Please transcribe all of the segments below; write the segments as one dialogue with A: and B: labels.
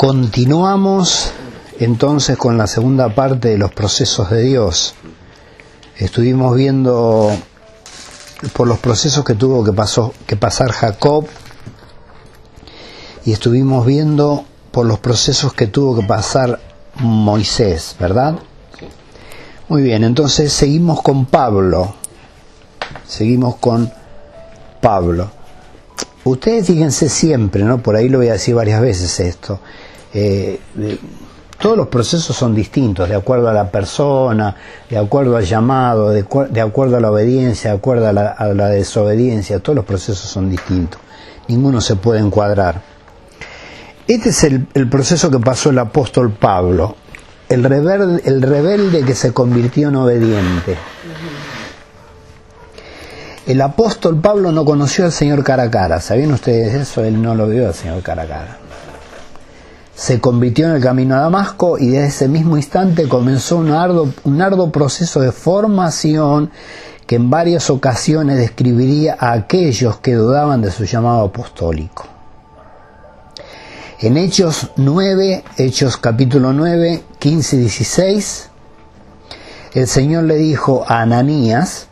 A: Continuamos entonces con la segunda parte de los procesos de Dios. Estuvimos viendo por los procesos que tuvo que, que pasar Jacob y estuvimos viendo por los procesos que tuvo que pasar Moisés, ¿verdad? Muy bien, entonces seguimos con Pablo. Seguimos con Pablo. Ustedes fíjense siempre, ¿no? Por ahí lo voy a decir varias veces esto. Eh, todos los procesos son distintos, de acuerdo a la persona, de acuerdo al llamado, de, acuerdo a la obediencia, de acuerdo a la, desobediencia, todos los procesos son distintos. Ninguno se puede encuadrar. Este es el, proceso que pasó el apóstol Pablo, el rebelde, el rebelde que se convirtió en obediente. El apóstol Pablo no conoció al Señor cara a cara. ¿Sabían ustedes eso? Él no lo vio al Señor cara a cara. Se convirtió en el camino a Damasco y desde ese mismo instante comenzó un arduo, proceso de formación que en varias ocasiones describiría a aquellos que dudaban de su llamado apostólico. En Hechos 9, Hechos capítulo 9, 15 y 16, el Señor le dijo a Ananías,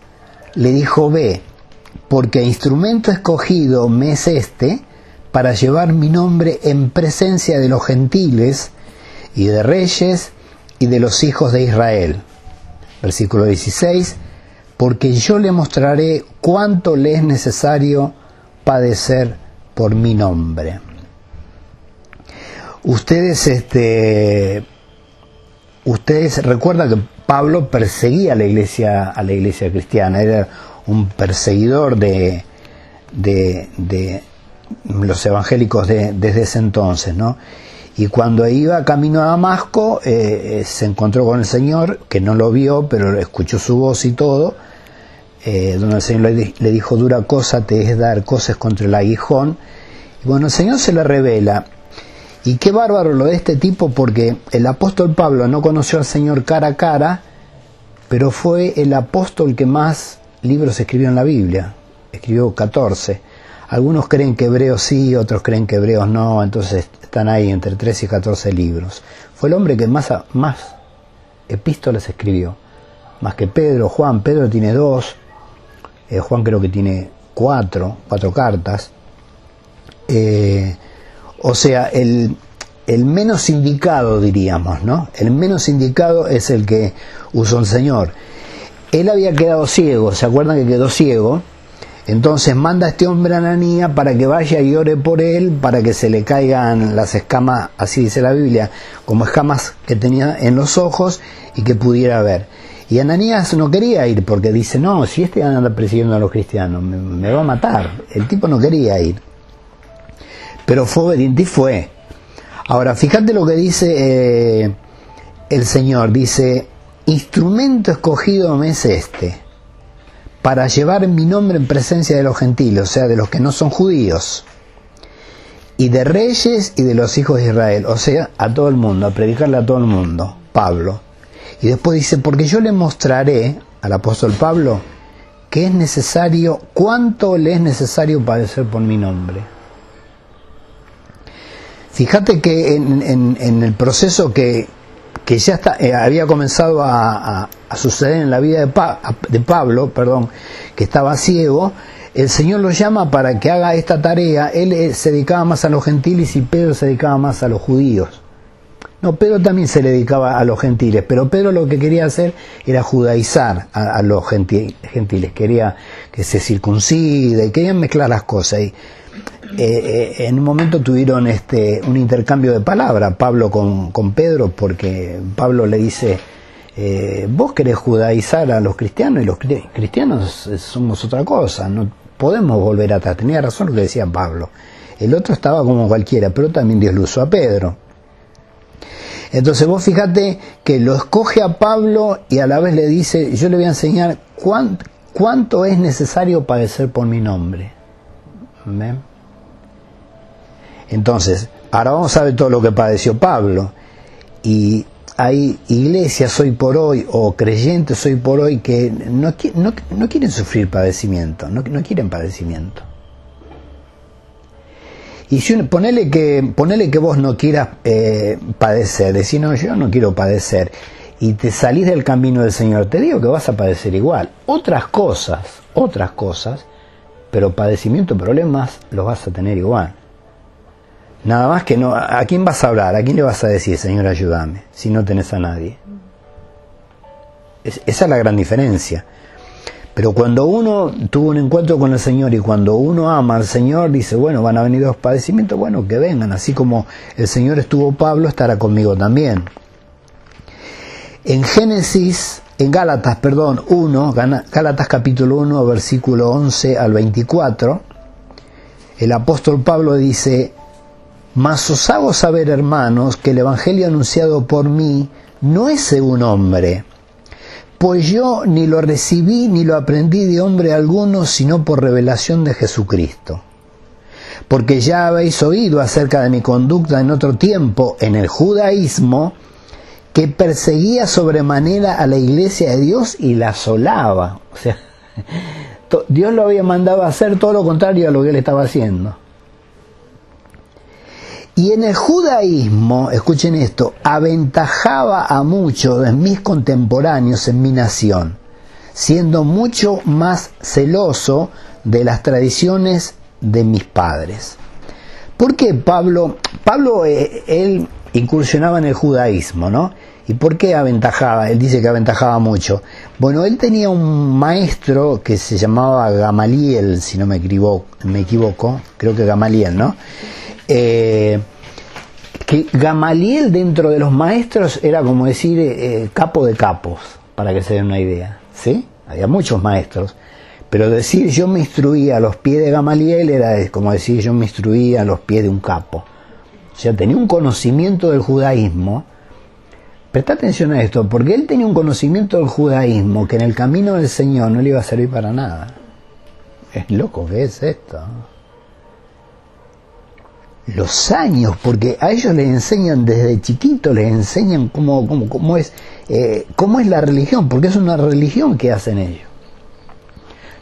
A: le dijo, ve, porque instrumento escogido me es este para llevar mi nombre en presencia de los gentiles y de reyes y de los hijos de Israel. Versículo 16, porque yo le mostraré cuánto le es necesario padecer por mi nombre. Ustedes, este, ustedes recuerdan que Pablo perseguía a la iglesia, a la iglesia cristiana, era un perseguidor de, de, los evangélicos de, desde ese entonces, ¿no? Y cuando iba camino a Damasco, eh, eh, se encontró con el Señor, que no lo vio, pero escuchó su voz y todo, eh, donde el Señor le, le, dijo, dura cosa te es dar cosas contra el aguijón. Y bueno, el Señor se le revela. Y qué bárbaro lo de este tipo, porque el apóstol Pablo no conoció al Señor cara a cara, pero fue el apóstol que más libros escribió en la Biblia, escribió 14. Algunos creen que Hebreos sí, otros creen que Hebreos no, entonces están ahí entre 13 y 14 libros. Fue el hombre que más, más epístolas escribió, más que Pedro, Juan. Pedro tiene dos, eh, Juan creo que tiene cuatro, cuatro cartas. Eh, o sea, el, el menos indicado, diríamos, ¿no? El menos indicado es el que usó el Señor él había quedado ciego, ¿se acuerdan que quedó ciego? Entonces manda a este hombre a Ananía para que vaya y ore por él, para que se le caigan las escamas, así dice la Biblia, como escamas que tenía en los ojos y que pudiera ver. Y Ananías no quería ir porque dice, no, si este anda persiguiendo a los cristianos, me, va a matar. El tipo no quería ir. Pero fue obediente y fue. Ahora, fíjate lo que dice eh, el Señor. Dice, instrumento escogido me es este, para llevar mi nombre en presencia de los gentiles, o sea, de los que no son judíos, y de reyes y de los hijos de Israel, o sea, a todo el mundo, a predicarle a todo el mundo, Pablo. Y después dice, porque yo le mostraré al apóstol Pablo que es necesario, cuánto le es necesario padecer por mi nombre. Fíjate que en el proceso que, que ya está, eh, había comenzado a, suceder en la vida de, Pablo, perdón, que estaba ciego, el Señor lo llama para que haga esta tarea. Él eh, se dedicaba más a los gentiles y Pedro se dedicaba más a los judíos. No, Pedro también se dedicaba a los gentiles, pero Pedro lo que quería hacer era judaizar a, los gentiles, quería que se circuncide, querían mezclar las cosas. Y eh, eh, en un momento tuvieron este, un intercambio de palabras, Pablo con, con Pedro, porque Pablo le dice, eh, vos querés judaizar a los cristianos y los cristianos somos otra cosa, no podemos volver atrás. Tenía razón lo que decía Pablo. El otro estaba como cualquiera, pero también Dios lo usó a Pedro. Entonces vos fíjate que lo escoge a Pablo y a la vez le dice, yo le voy a enseñar cuánto, cuánto es necesario padecer por mi nombre. Entonces, ahora vamos a ver todo lo que padeció Pablo. Y hay iglesias hoy por hoy o creyentes hoy por hoy que no, quieren sufrir padecimiento, no, quieren padecimiento. Y si ponele, que, ponele que vos no quieras eh, padecer, decir, no, yo no quiero padecer, y te salís del camino del Señor, te digo que vas a padecer igual. Otras cosas, otras cosas, pero padecimiento, problemas, los vas a tener igual. Nada más que no, ¿a quién vas a hablar? ¿A quién le vas a decir, Señor, ayúdame? Si no tenés a nadie. esa es la gran diferencia. Pero cuando uno tuvo un encuentro con el Señor y cuando uno ama al Señor, dice, bueno, van a venir los padecimientos, bueno, que vengan. Así como el Señor estuvo Pablo, estará conmigo también. En Génesis, en Gálatas, perdón, 1, Gálatas capítulo 1, versículo 11 al 24, el apóstol Pablo dice, mas os hago saber, hermanos, que el Evangelio anunciado por mí no es de un hombre, pues yo ni lo recibí ni lo aprendí de hombre alguno, sino por revelación de Jesucristo. Porque ya habéis oído acerca de mi conducta en otro tiempo en el judaísmo, que perseguía sobremanera a la iglesia de Dios y la asolaba. O sea, Dios lo había mandado a hacer todo lo contrario a lo que él estaba haciendo. Y en el judaísmo, escuchen esto, aventajaba a muchos de mis contemporáneos en mi nación, siendo mucho más celoso de las tradiciones de mis padres. ¿Por qué Pablo? Pablo, eh, él incursionaba en el judaísmo, ¿no? ¿Y por qué aventajaba? Él dice que aventajaba mucho. Bueno, él tenía un maestro que se llamaba Gamaliel, si no me equivoco, me equivoco creo que Gamaliel, ¿no? Eh, que Gamaliel dentro de los maestros era como decir eh, capo de capos, para que se den una idea, ¿sí? Había muchos maestros, pero decir yo me instruía a los pies de Gamaliel era como decir yo me instruía a los pies de un capo. O sea, tenía un conocimiento del judaísmo. Presta atención a esto, porque él tenía un conocimiento del judaísmo que en el camino del Señor no le iba a servir para nada. Es loco, ¿qué es esto? Los años, porque a ellos les enseñan desde chiquito, les enseñan cómo, cómo, cómo es, eh, cómo es la religión, porque es una religión que hacen ellos.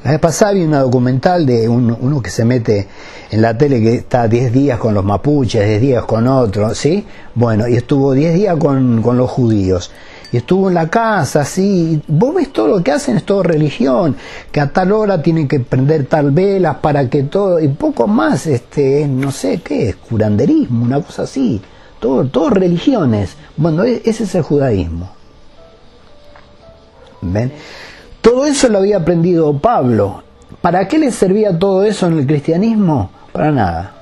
A: La vez pasada vi una documental de uno que se mete en la tele que está 10 días con los mapuches, 10 días con otros, ¿sí? Bueno, y estuvo 10 días con, con los judíos y estuvo en la casa, así. Vos ves todo lo que hacen, es todo religión, que a tal hora tienen que prender tal velas para que todo, y poco más, este, no sé qué es, curanderismo, una cosa así. Todo, todo religiones. Bueno, e, ese es el judaísmo. ¿Ven? Todo eso lo había aprendido Pablo. ¿Para qué le servía todo eso en el cristianismo? Para nada.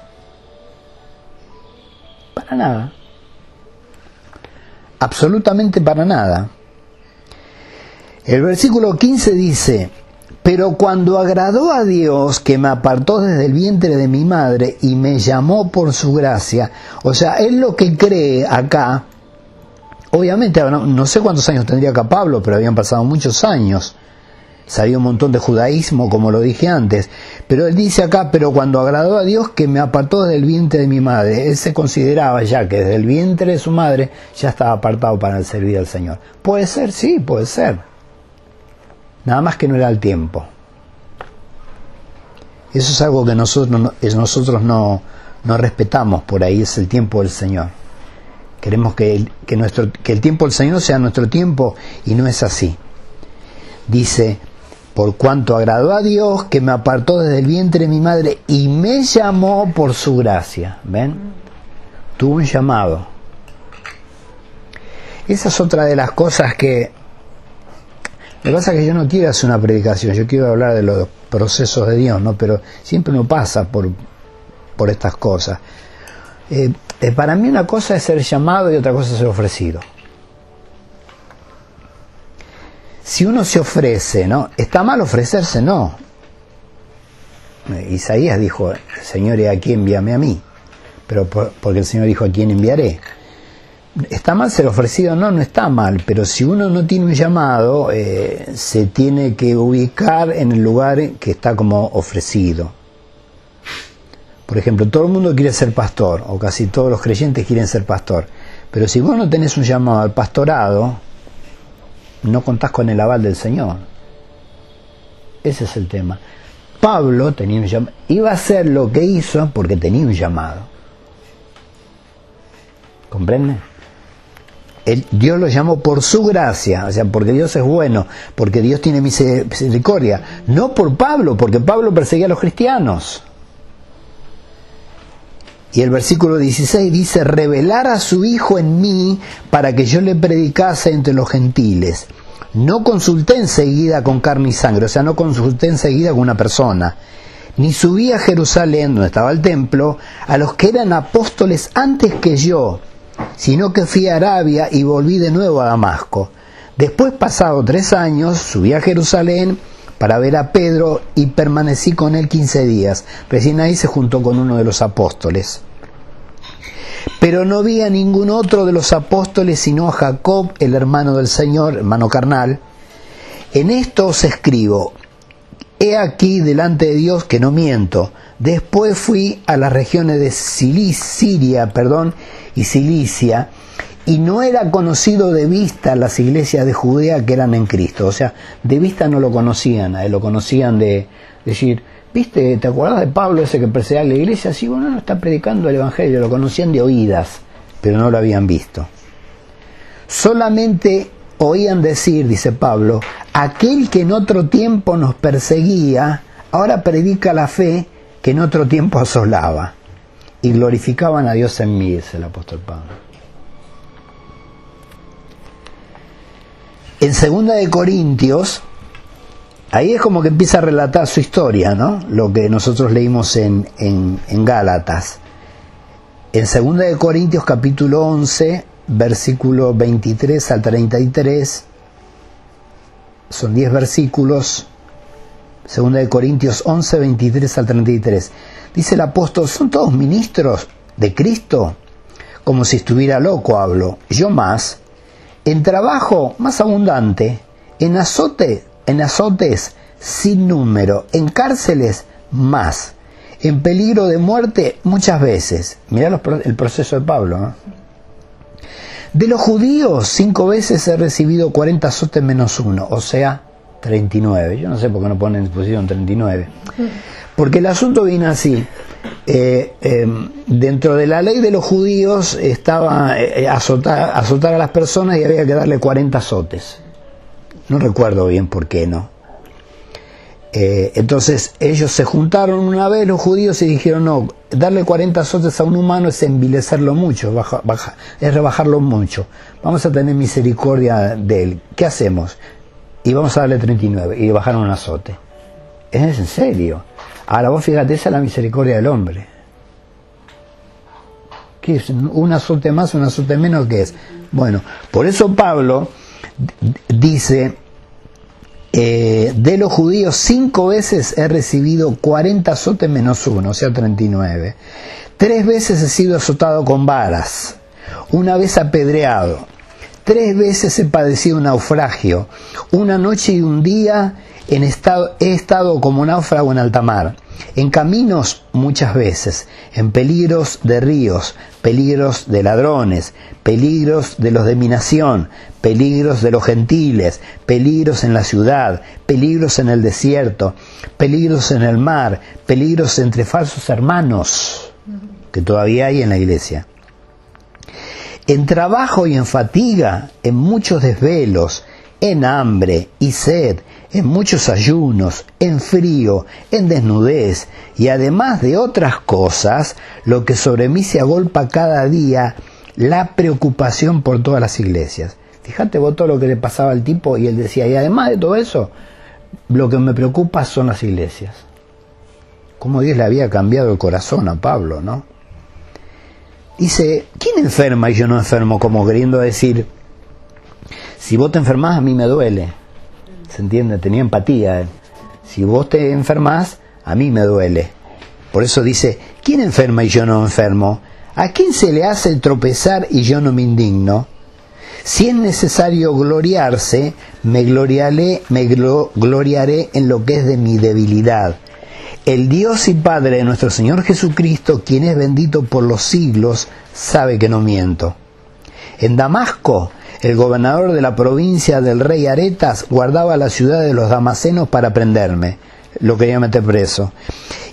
A: Para nada absolutamente para nada. El versículo 15 dice, pero cuando agradó a Dios que me apartó desde el vientre de mi madre y me llamó por su gracia, o sea, él lo que cree acá, obviamente no, sé cuántos años tendría acá Pablo, pero habían pasado muchos años, sabía un montón de judaísmo, como lo dije antes, pero él dice acá, pero cuando agradó a Dios que me apartó del vientre de mi madre, él se consideraba ya que desde el vientre de su madre ya estaba apartado para servir al Señor. Puede ser, sí, puede ser. Nada más que no era el tiempo. Eso es algo que nosotros, no, no respetamos por ahí, es el tiempo del Señor. Queremos que que, nuestro, que el tiempo del Señor sea nuestro tiempo y no es así. Dice, por cuanto agradó a Dios que me apartó desde el vientre de mi madre y me llamó por su gracia. ¿Ven? Tuvo un llamado. Esa es otra de las cosas que... Lo que pasa es que yo no quiero hacer una predicación, yo quiero hablar de los procesos de Dios, ¿no? Pero siempre uno pasa por, por estas cosas. Eh, eh, para mí una cosa es ser llamado y otra cosa es ser ofrecido. Si uno se ofrece, ¿no? ¿Está mal ofrecerse? No. Isaías dijo, Señor, ¿y a quién envíame a mí? Pero porque el Señor dijo, ¿a quién enviaré? ¿Está mal ser ofrecido? No, no está mal, pero si uno no tiene un llamado, eh, se tiene que ubicar en el lugar que está como ofrecido. Por ejemplo, todo el mundo quiere ser pastor, o casi todos los creyentes quieren ser pastor, pero si vos no tenés un llamado al pastorado, no contás con el aval del Señor. Ese es el tema. Pablo tenía un llamado, iba a hacer lo que hizo porque tenía un llamado. ¿Comprende? Dios lo llamó por su gracia, o sea, porque Dios es bueno, porque Dios tiene misericordia, no por Pablo, porque Pablo perseguía a los cristianos. Y el versículo 16 dice, revelar a su Hijo en mí para que yo le predicase entre los gentiles. No consulté enseguida con carne y sangre, o sea, no consulté enseguida con una persona, ni subí a Jerusalén, donde estaba el templo, a los que eran apóstoles antes que yo, sino que fui a Arabia y volví de nuevo a Damasco. Después, pasado tres años, subí a Jerusalén para ver a Pedro y permanecí con él quince días. Recién ahí se juntó con uno de los apóstoles. Pero no vi a ningún otro de los apóstoles sino a Jacob, el hermano del Señor, hermano carnal. En esto os escribo, he aquí delante de Dios que no miento. Después fui a las regiones de Siria, perdón, y Cilicia, y no era conocido de vista las iglesias de Judea que eran en Cristo. O sea, de vista no lo conocían, lo conocían de decir, ¿viste? ¿Te acuerdas de Pablo ese que perseguía la iglesia? Sí, bueno, no está predicando el Evangelio, lo conocían de oídas, pero no lo habían visto. Solamente oían decir, dice Pablo, aquel que en otro tiempo nos perseguía, ahora predica la fe que en otro tiempo asolaba. Y glorificaban a Dios en mí, dice el apóstol Pablo. En segunda de Corintios, ahí es como que empieza a relatar su historia, ¿no? Lo que nosotros leímos en, en, en Gálatas. En segunda de Corintios capítulo 11, versículo 23 al 33, son 10 versículos, segunda de Corintios 11, 23 al 33. Dice el apóstol, ¿son todos ministros de Cristo? Como si estuviera loco hablo. Yo más, en trabajo más abundante, en azote, en azotes sin número, en cárceles más, en peligro de muerte muchas veces. Mirá el proceso de Pablo. De los judíos, cinco veces he recibido 40 azotes menos uno, o sea, 39. Yo no sé por qué no ponen en posición 39. Porque el asunto viene así. Eh, em, dentro de la ley de los judíos estaba eh, azotar, azotar, a las personas y había que darle 40 azotes. No recuerdo bien por qué no. Eh, entonces ellos se juntaron una vez los judíos y dijeron no, darle 40 azotes a un humano es envilecerlo mucho, es rebajarlo mucho. Vamos a tener misericordia de él. ¿Qué hacemos? Y vamos a darle 39 y bajaron un azote. Es en serio. Ahora vos fíjate, esa es la misericordia del hombre. ¿Qué es? ¿Un azote más, un azote menos? ¿Qué es? Bueno, por eso Pablo dice, eh, de los judíos cinco veces he recibido 40 azotes menos uno, o sea 39. Tres veces he sido azotado con varas, una vez apedreado, tres veces he padecido un naufragio, una noche y un día en estado, he estado como náufrago en alta mar, en caminos muchas veces, en peligros de ríos, peligros de ladrones, peligros de los de mi nación, peligros de los gentiles, peligros en la ciudad, peligros en el desierto, peligros en el mar, peligros entre falsos hermanos, que todavía hay en la iglesia. En trabajo y en fatiga, en muchos desvelos, en hambre y sed, en muchos ayunos, en frío, en desnudez, y además de otras cosas, lo que sobre mí se agolpa cada día, la preocupación por todas las iglesias. Fíjate vos todo lo que le pasaba al tipo y él decía, y además de todo eso, lo que me preocupa son las iglesias. Cómo Dios le había cambiado el corazón a Pablo, ¿no? Dice, ¿quién enferma y yo no enfermo? Como queriendo decir, si vos te enfermas a mí me duele ¿Se entiende? Tenía empatía. Si vos te enfermas, a mí me duele. Por eso dice, ¿quién enferma y yo no enfermo? ¿A quién se le hace tropezar y yo no me indigno? Si es necesario gloriarse, me gloriaré, me gloriaré en lo que es de mi debilidad. El Dios y Padre de nuestro Señor Jesucristo, quien es bendito por los siglos, sabe que no miento. En Damasco el gobernador de la provincia del rey Aretas guardaba la ciudad de los Damasenos para prenderme. lo quería meter preso.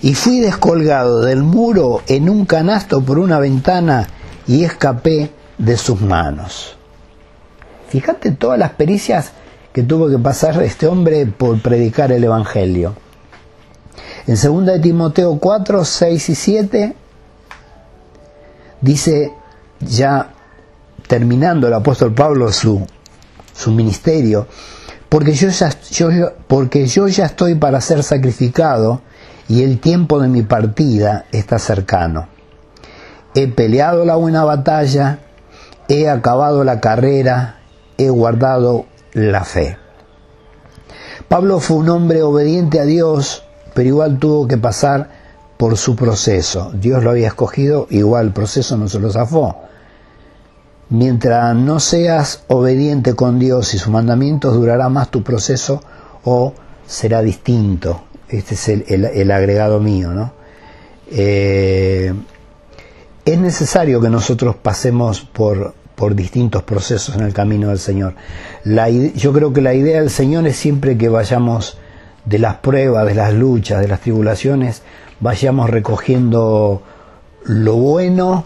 A: Y fui descolgado del muro en un canasto por una ventana y escapé de sus manos. Fíjate todas las pericias que tuvo que pasar este hombre por predicar el Evangelio. En 2 de Timoteo 4, 6 y 7 dice ya terminando el apóstol Pablo su, su ministerio, porque yo, ya, yo, porque yo ya estoy para ser sacrificado y el tiempo de mi partida está cercano. He peleado la buena batalla, he acabado la carrera, he guardado la fe. Pablo fue un hombre obediente a Dios, pero igual tuvo que pasar por su proceso. Dios lo había escogido, igual el proceso no se lo zafó. Mientras no seas obediente con Dios y sus mandamientos, durará más tu proceso o será distinto. Este es el, agregado mío, ¿no? Eh, es necesario que nosotros pasemos por, por distintos procesos en el camino del Señor. yo creo que la idea del Señor es siempre que vayamos de las pruebas, de las luchas, de las tribulaciones, vayamos recogiendo lo bueno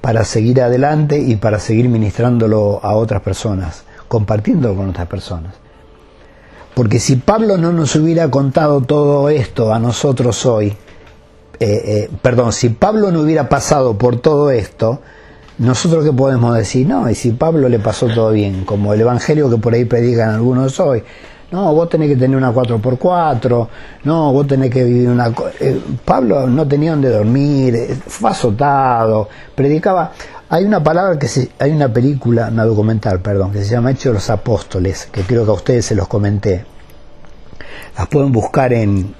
A: para seguir adelante y para seguir ministrándolo a otras personas, compartiéndolo con otras personas. Porque si Pablo no nos hubiera contado todo esto a nosotros hoy, eh, eh, perdón, si Pablo no hubiera pasado por todo esto, nosotros qué podemos decir, no, y si Pablo le pasó todo bien, como el Evangelio que por ahí predican algunos hoy, no, vos tenés que tener una 4x4, no, vos tenés que vivir una... Eh, Pablo no tenía donde dormir, eh, fue azotado, predicaba... Hay una palabra que se, hay una película, una documental, perdón, que se llama Hechos de los Apóstoles, que creo que a ustedes se los comenté. Las pueden buscar en,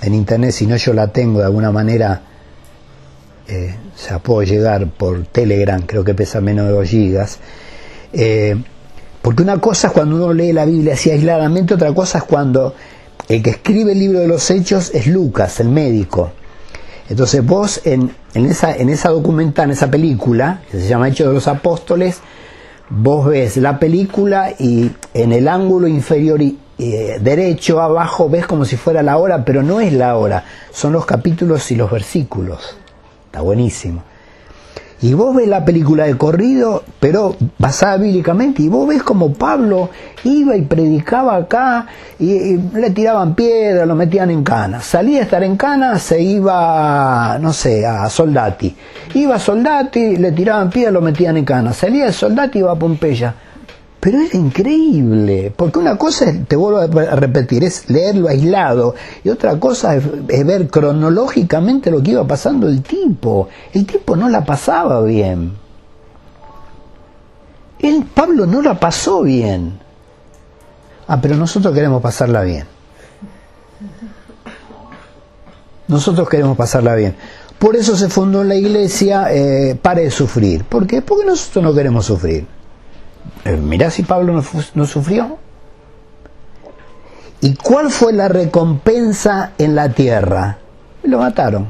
A: en internet, si no yo la tengo de alguna manera, eh, se la puedo llegar por Telegram, creo que pesa menos de 2 gigas. Eh, porque una cosa es cuando uno lee la Biblia así aisladamente, otra cosa es cuando el que escribe el libro de los hechos es Lucas, el médico. Entonces vos en, esa, en esa documental, en esa película, que se llama Hechos de los Apóstoles, vos ves la película y en el ángulo inferior y, eh, derecho abajo ves como si fuera la hora, pero no es la hora, son los capítulos y los versículos. Está buenísimo. Y vos ves la película de corrido, pero basada bíblicamente, y vos ves como Pablo iba y predicaba acá, y, le tiraban piedra, lo metían en cana. Salía a estar en cana, se iba, no sé, a Soldati. Iba a Soldati, le tiraban piedra, lo metían en cana. Salía de Soldati, iba a Pompeya. Pero era increíble, porque una cosa, te vuelvo a repetir, es leerlo aislado, y otra cosa es, ver cronológicamente lo que iba pasando el tipo. El tipo no la pasaba bien. El Pablo no la pasó bien. Ah, pero nosotros queremos pasarla bien. Nosotros queremos pasarla bien. Por eso se fundó la iglesia eh, Pare de Sufrir. ¿Por qué? Porque nosotros no queremos sufrir. Eh, mirá si Pablo no, sufrió. ¿Y cuál fue la recompensa en la tierra? Lo mataron.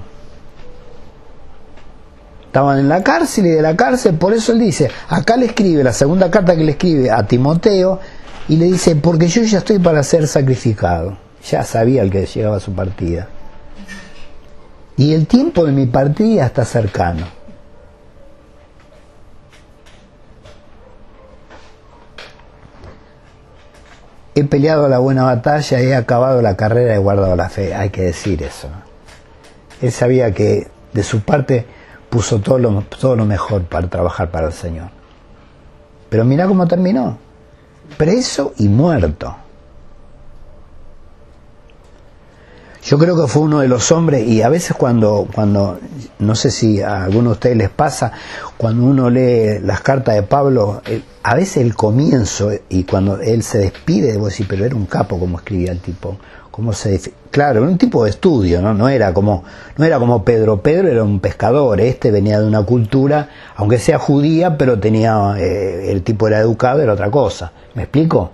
A: Estaban en la cárcel y de la cárcel, por eso él dice, acá le escribe, la segunda carta que le escribe a Timoteo, y le dice, porque yo ya estoy para ser sacrificado. Ya sabía el que llegaba a su partida. Y el tiempo de mi partida está cercano. He peleado la buena batalla, he acabado la carrera, he guardado la fe. Hay que decir eso. Él sabía que de su parte puso todo lo, todo lo mejor para trabajar para el Señor. Pero mira cómo terminó. Preso y muerto. Yo creo que fue uno de los hombres, y a veces cuando, cuando, no sé si a alguno de ustedes les pasa, cuando uno lee las cartas de Pablo, a veces el comienzo, y cuando él se despide, debo decir, pero era un capo como escribía el tipo, cómo se claro, era un tipo de estudio, ¿no? No era como, no era como Pedro, Pedro era un pescador, este venía de una cultura, aunque sea judía, pero tenía, eh, el tipo era educado, era otra cosa, ¿me explico?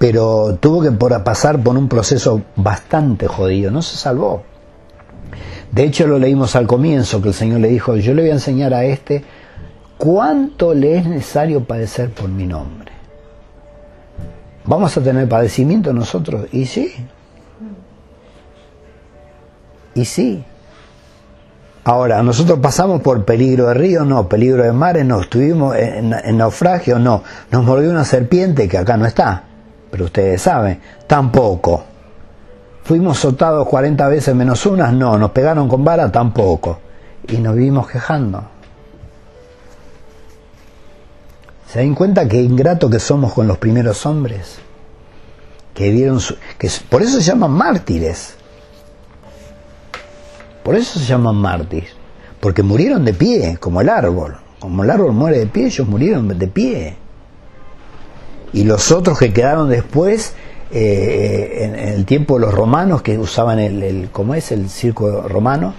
A: Pero tuvo que pasar por un proceso bastante jodido, no se salvó. De hecho lo leímos al comienzo, que el Señor le dijo, yo le voy a enseñar a este cuánto le es necesario padecer por mi nombre. ¿Vamos a tener padecimiento nosotros? Y sí. Y sí. Ahora, ¿nosotros pasamos por peligro de río? No. ¿Peligro de mares? No. ¿Estuvimos en, en naufragio? No. ¿Nos mordió una serpiente que acá no está? Pero ustedes saben, tampoco. ¿Fuimos soltados 40 veces menos unas? No. ¿Nos pegaron con vara? Tampoco. Y nos vivimos quejando. ¿Se dan cuenta qué ingrato que somos con los primeros hombres? Que dieron su, que por eso se llaman mártires. Por eso se llaman mártires. Porque murieron de pie, como el árbol. Como el árbol muere de pie, ellos murieron de pie. Y los otros que quedaron después, eh, en, el tiempo de los romanos, que usaban el, el, ¿cómo es? El circo romano.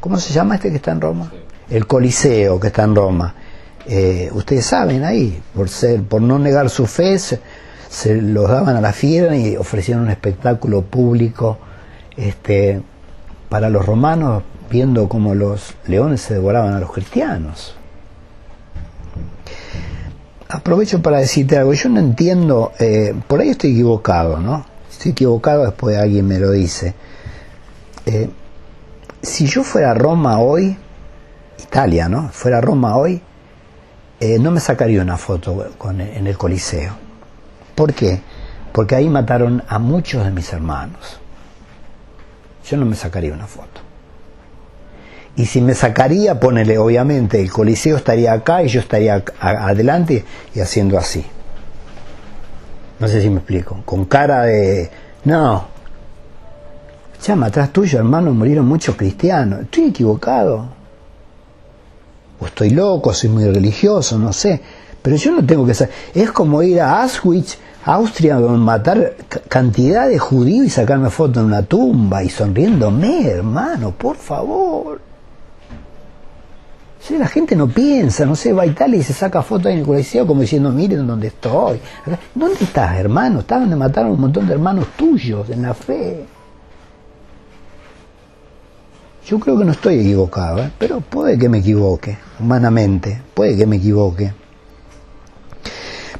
A: ¿Cómo se llama este que está en Roma? El Coliseo que está en Roma eh, ustedes saben ahí, por ser, por no negar su fe, se, los daban a la fiera y ofrecían un espectáculo público este, para los romanos, viendo cómo los leones se devoraban a los cristianos. Aprovecho para decirte algo, yo no entiendo, eh, por ahí estoy equivocado, ¿no? Estoy equivocado, después alguien me lo dice. Eh, si yo fuera a Roma hoy, Italia, ¿no? Fuera a Roma hoy, eh, no me sacaría una foto con, en el Coliseo. ¿Por qué? Porque ahí mataron a muchos de mis hermanos. Yo no me sacaría una foto. Y si me sacaría, ponele, obviamente, el Coliseo estaría acá y yo estaría adelante y haciendo así. No sé si me explico. Con cara de... No. Chama, atrás tuyo, hermano, murieron muchos cristianos. Estoy equivocado o estoy loco, soy muy religioso, no sé. Pero yo no tengo que saber. Es como ir a Auschwitz, Austria, matar cantidad de judíos y sacarme foto en una tumba y sonriéndome, hermano, por favor. Sí, la gente no piensa, no sé, va a Italia y se saca foto en el coliseo como diciendo, miren dónde estoy. ¿Dónde estás, hermano? Estás donde mataron un montón de hermanos tuyos en la fe. Yo creo que no estoy equivocado, ¿eh? pero puede que me equivoque, humanamente, puede que me equivoque.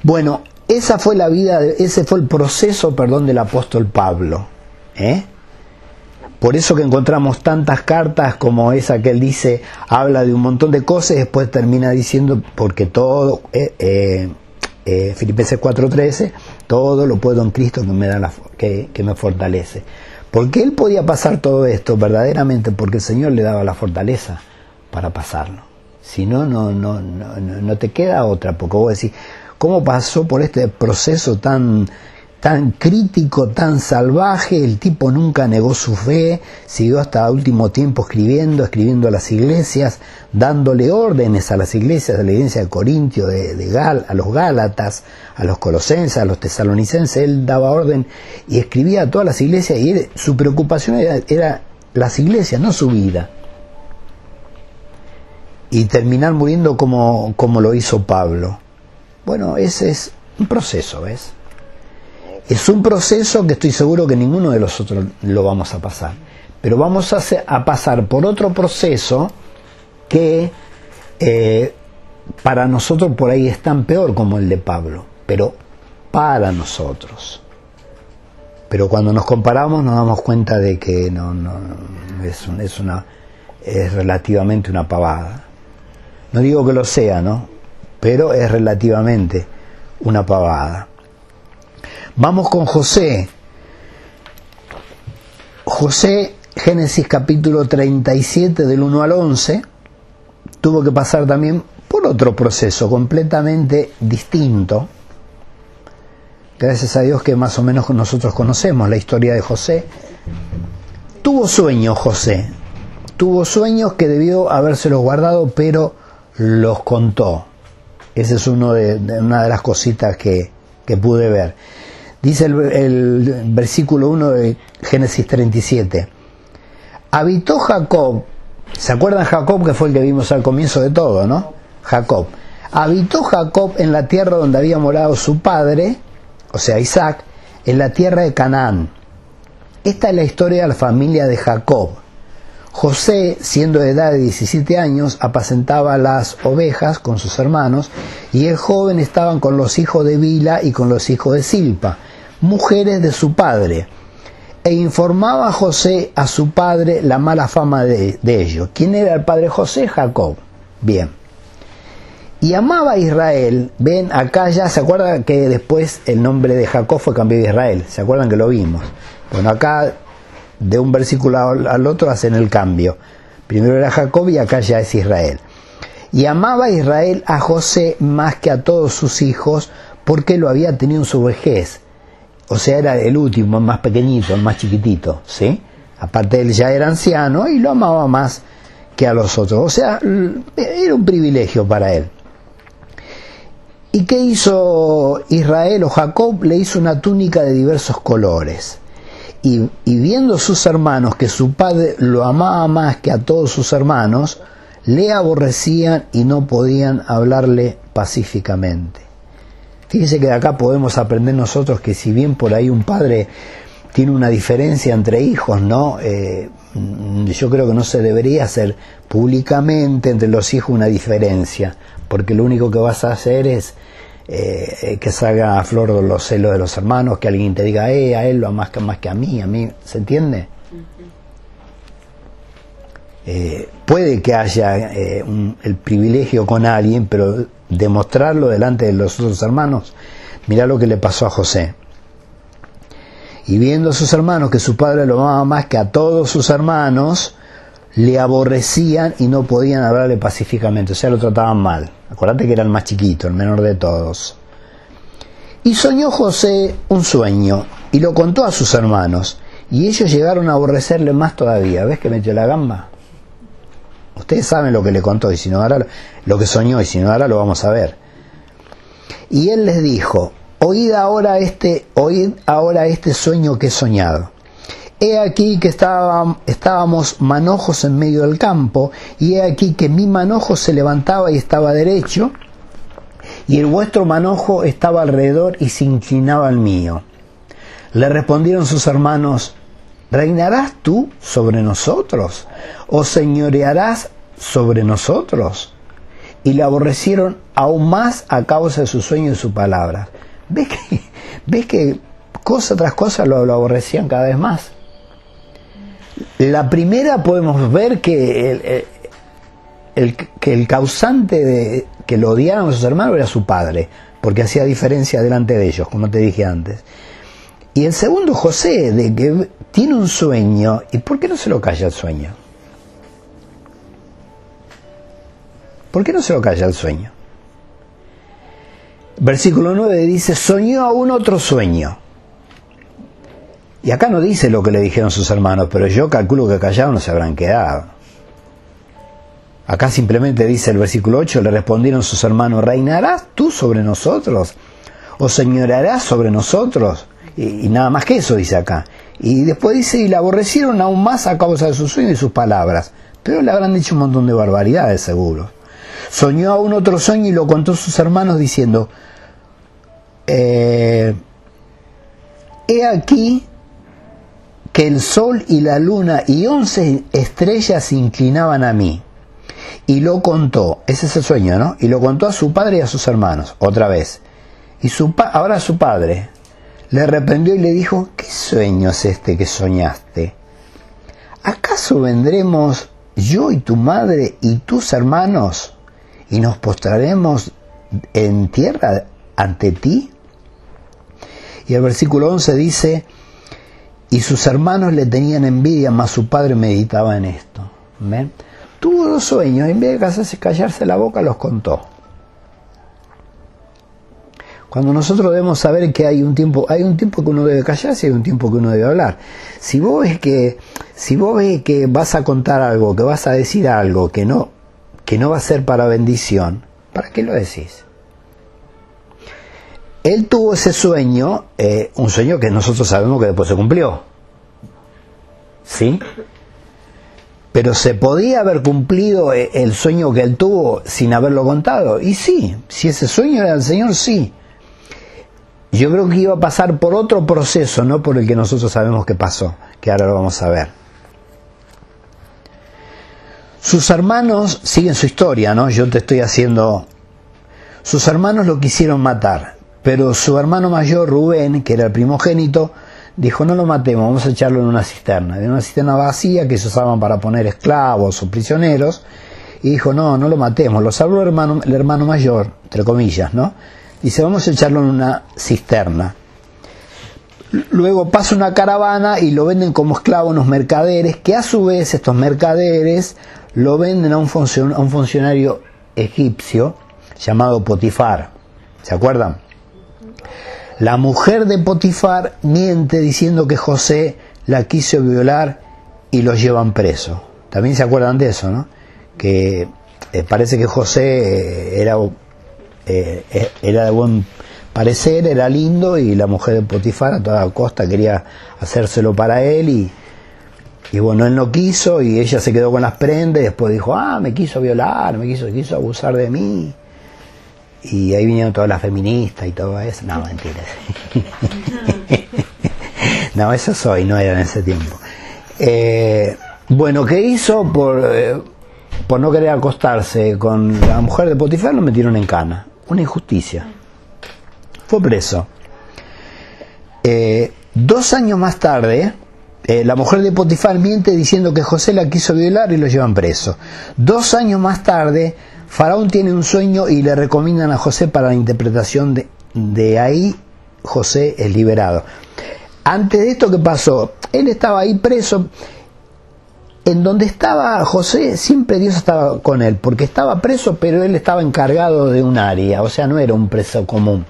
A: Bueno, esa fue la vida, ese fue el proceso, perdón, del apóstol Pablo. ¿eh? Por eso que encontramos tantas cartas como esa que él dice, habla de un montón de cosas y después termina diciendo, porque todo, eh, eh, eh Filipenses 4:13, todo lo puedo en Cristo que me, da la, que, me fortalece. Porque él podía pasar todo esto verdaderamente porque el Señor le daba la fortaleza para pasarlo. Si no, no, no, no, no te queda otra, porque vos decís, ¿cómo pasó por este proceso tan tan crítico, tan salvaje, el tipo nunca negó su fe, siguió hasta último tiempo escribiendo, escribiendo a las iglesias, dándole órdenes a las iglesias, a la iglesia de Corintio, de, Gal, a los Gálatas, a los Colosenses, a los Tesalonicenses, él daba orden y escribía a todas las iglesias y su preocupación era, era las iglesias, no su vida. Y terminar muriendo como, como lo hizo Pablo. Bueno, ese es un proceso, ¿ves? Es un proceso que estoy seguro que ninguno de los otros lo vamos a pasar. Pero vamos a, pasar por otro proceso que eh, para nosotros por ahí es tan peor como el de Pablo, pero para nosotros. Pero cuando nos comparamos nos damos cuenta de que no, no es, es, una, es relativamente una pavada. No digo que lo sea, ¿no? Pero es relativamente una pavada. Vamos con José. José, Génesis capítulo 37 del 1 al 11, tuvo que pasar también por otro proceso completamente distinto. Gracias a Dios que más o menos nosotros conocemos la historia de José. Tuvo sueños José, tuvo sueños que debió habérselos guardado, pero los contó. Esa es uno de, una de las cositas que, que pude ver. Dice el, versículo 1 de Génesis 37. Habitó Jacob, ¿se acuerdan Jacob que fue el que vimos al comienzo de todo, no? Jacob. Habitó Jacob en la tierra donde había morado su padre, o sea, Isaac, en la tierra de Canaán. Esta es la historia de la familia de Jacob. José, siendo de edad de 17 años, apacentaba las ovejas con sus hermanos, y el joven estaban con los hijos de Bila y con los hijos de Silpa mujeres de su padre. e informaba a José a su padre la mala fama de, de ellos. ¿Quién era el padre José? Jacob. Bien. Y amaba a Israel. Ven, acá ya se acuerdan que después el nombre de Jacob fue cambiado de Israel. ¿Se acuerdan que lo vimos? Bueno, acá de un versículo al otro hacen el cambio. Primero era Jacob y acá ya es Israel. Y amaba a Israel a José más que a todos sus hijos porque lo había tenido en su vejez. O sea, era el último, el más pequeñito, el más chiquitito, ¿sí? Aparte él ya era anciano y lo amaba más que a los otros. O sea, era un privilegio para él. ¿Y qué hizo Israel o Jacob? Le hizo una túnica de diversos colores. Y, y, viendo sus hermanos que su padre lo amaba más que a todos sus hermanos, le aborrecían y no podían hablarle pacíficamente. Fíjese que de acá podemos aprender nosotros que si bien por ahí un padre tiene una diferencia entre hijos, ¿no? Eh, yo creo que no se debería hacer públicamente entre los hijos una diferencia, porque lo único que vas a hacer es eh, que salga a flor los celos de los hermanos, que alguien te diga, eh, a él lo amas más que a mí, a mí, ¿se entiende? Eh, puede que haya eh, el privilegio con alguien, pero demostrarlo delante de los otros hermanos, mira lo que le pasó a José. Y viendo a sus hermanos que su padre lo amaba más que a todos sus hermanos, le aborrecían y no podían hablarle pacíficamente, o sea, lo trataban mal. Acuérdate que era el más chiquito, el menor de todos. Y soñó José un sueño y lo contó a sus hermanos, y ellos llegaron a aborrecerle más todavía. ¿Ves que metió la gamba? Ustedes saben lo que le contó y si no ahora lo que soñó y si no ahora lo vamos a ver. Y él les dijo, oíd ahora este, oíd ahora este sueño que he soñado. He aquí que estábamos manojos en medio del campo, y he aquí que mi manojo se levantaba y estaba derecho, y el vuestro manojo estaba alrededor y se inclinaba al mío. Le respondieron sus hermanos, ¿Reinarás tú sobre nosotros? ¿O señorearás sobre nosotros? Y le aborrecieron aún más a causa de su sueño y su palabra. ¿Ves que, ves que cosa tras cosa lo, aborrecían cada vez más? La primera podemos ver que el, que el causante de que lo odiaran a sus hermanos era su padre, porque hacía diferencia delante de ellos, como te dije antes. Y el segundo, José, de que tiene un sueño, ¿y por qué no se lo calla el sueño? ¿Por qué no se lo calla el sueño? Versículo 9 dice, soñó aún otro sueño. Y acá no dice lo que le dijeron sus hermanos, pero yo calculo que callados no se habrán quedado. Acá simplemente dice el versículo 8, le respondieron sus hermanos, ¿reinarás tú sobre nosotros? ¿O señorarás sobre nosotros? Y, nada más que eso dice acá. Y después dice, y la aborrecieron aún más a causa de sus sueños y sus palabras. Pero le habrán dicho un montón de barbaridades, seguro. Soñó aún otro sueño y lo contó a sus hermanos diciendo, eh, he aquí que el sol y la luna y once estrellas se inclinaban a mí. Y lo contó, ese es el sueño, ¿no? Y lo contó a su padre y a sus hermanos, otra vez. Y su ahora su padre, le reprendió y le dijo, ¿qué sueño es este que soñaste? ¿Acaso vendremos yo y tu madre y tus hermanos y nos postraremos en tierra ante ti? Y el versículo 11 dice, y sus hermanos le tenían envidia, mas su padre meditaba en esto. Tuvo dos sueños, en vez de callarse la boca, los contó. Cuando nosotros debemos saber que hay un tiempo, hay un tiempo que uno debe callarse y hay un tiempo que uno debe hablar. Si vos ves que, si vos ves que vas a contar algo, que vas a decir algo que no, que no va a ser para bendición, ¿para qué lo decís? Él tuvo ese sueño, eh, un sueño que nosotros sabemos que después se cumplió. ¿Sí? Pero se podía haber cumplido eh, el sueño que él tuvo sin haberlo contado. Y sí, si ese sueño era del Señor, sí. Yo creo que iba a pasar por otro proceso, no por el que nosotros sabemos que pasó, que ahora lo vamos a ver. Sus hermanos siguen su historia, ¿no? Yo te estoy haciendo... Sus hermanos lo quisieron matar, pero su hermano mayor, Rubén, que era el primogénito, dijo, no lo matemos, vamos a echarlo en una cisterna. En una cisterna vacía que se usaban para poner esclavos o prisioneros. Y dijo, no, no lo matemos. Lo salvó el hermano, el hermano mayor, entre comillas, ¿no? Dice, vamos a echarlo en una cisterna. Luego pasa una caravana y lo venden como esclavo unos mercaderes, que a su vez estos mercaderes lo venden a un, a un funcionario egipcio llamado Potifar. ¿Se acuerdan? La mujer de Potifar miente diciendo que José la quiso violar y los llevan preso. También se acuerdan de eso, ¿no? Que eh, parece que José eh, era, eh, era de buen parecer, era lindo y la mujer de Potifar a toda costa quería hacérselo para él y, y bueno, él no quiso y ella se quedó con las prendas y después dijo, ah, me quiso violar, me quiso, quiso abusar de mí. Y ahí vinieron todas las feministas y todo eso. No, mentira. no, eso soy, no era en ese tiempo. Eh, bueno, ¿qué hizo? Por, eh, por no querer acostarse con la mujer de Potifar, lo metieron en cana. Una injusticia. Fue preso. Eh, dos años más tarde, la mujer de Potifar miente diciendo que José la quiso violar y lo llevan preso. Dos años más tarde, Faraón tiene un sueño y le recomiendan a José para la interpretación de, de ahí José es liberado. Antes de esto, ¿qué pasó? Él estaba ahí preso. En donde estaba José, siempre Dios estaba con él, porque estaba preso, pero él estaba encargado de un área, o sea, no era un preso común.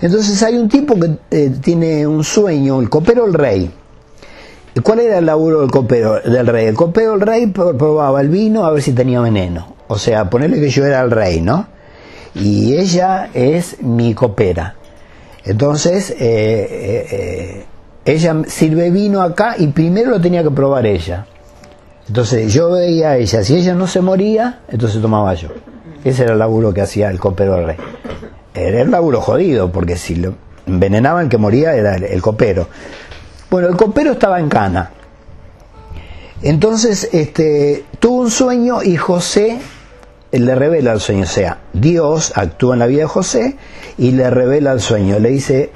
A: Entonces hay un tipo que eh, tiene un sueño, el copero el rey. ¿Cuál era el laburo del copero del rey? El copero del rey probaba el vino a ver si tenía veneno. O sea, ponerle que yo era el rey, ¿no? Y ella es mi copera. Entonces, eh, eh, eh, ella sirve vino acá y primero lo tenía que probar ella. Entonces yo veía a ella, si ella no se moría, entonces tomaba yo. Ese era el laburo que hacía el copero del rey. Era el laburo jodido, porque si lo envenenaban el que moría era el, copero. Bueno, el copero estaba en cana. Entonces, este, tuvo un sueño y José le revela el sueño, o sea, Dios actúa en la vida de José y le revela el sueño, le dice,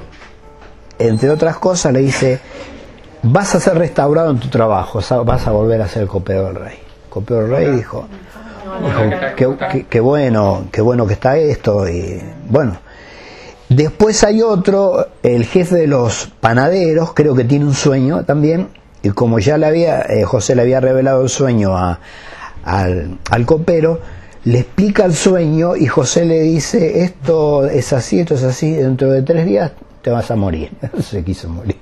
A: entre otras cosas, le dice, vas a ser restaurado en tu trabajo, vas a volver a ser copero del rey. Copero del rey dijo, qué, bueno, qué bueno que está esto, y bueno. Después hay otro, el jefe de los panaderos, creo que tiene un sueño también, y como ya le había, eh, José le había revelado el sueño a, al copero, le explica el sueño y José le dice, esto es así, esto es así, dentro de tres días te vas a morir. Se quiso morir.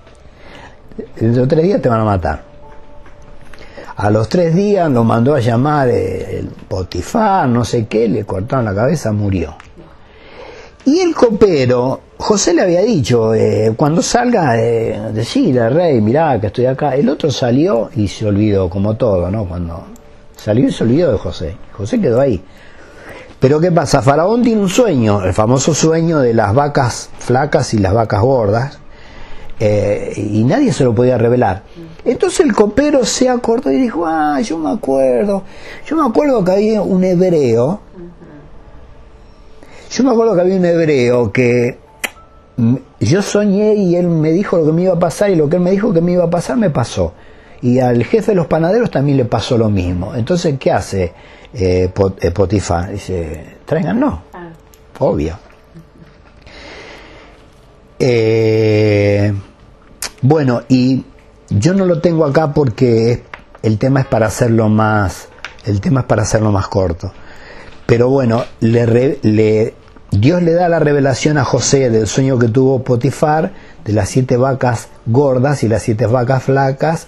A: Dentro de tres días te van a matar. A los tres días lo mandó a llamar el Potifar, no sé qué, le cortaron la cabeza, murió. Y el copero, José le había dicho, eh, cuando salga, eh, decirle al rey, mirá que estoy acá. El otro salió y se olvidó, como todo, ¿no? Cuando Salió y se olvidó de José. José quedó ahí. Pero ¿qué pasa? Faraón tiene un sueño, el famoso sueño de las vacas flacas y las vacas gordas, eh, y nadie se lo podía revelar. Entonces el copero se acordó y dijo, ah, yo me acuerdo, yo me acuerdo que había un hebreo, yo me acuerdo que había un hebreo que yo soñé y él me dijo lo que me iba a pasar y lo que él me dijo que me iba a pasar me pasó. Y al jefe de los panaderos también le pasó lo mismo. Entonces, ¿qué hace eh, eh Potifar? Dice, no ah. Obvio. Eh, bueno, y yo no lo tengo acá porque el tema es para hacerlo más, el tema es para hacerlo más corto. Pero bueno, le, le, Dios le da la revelación a José del sueño que tuvo Potifar de las siete vacas gordas y las siete vacas flacas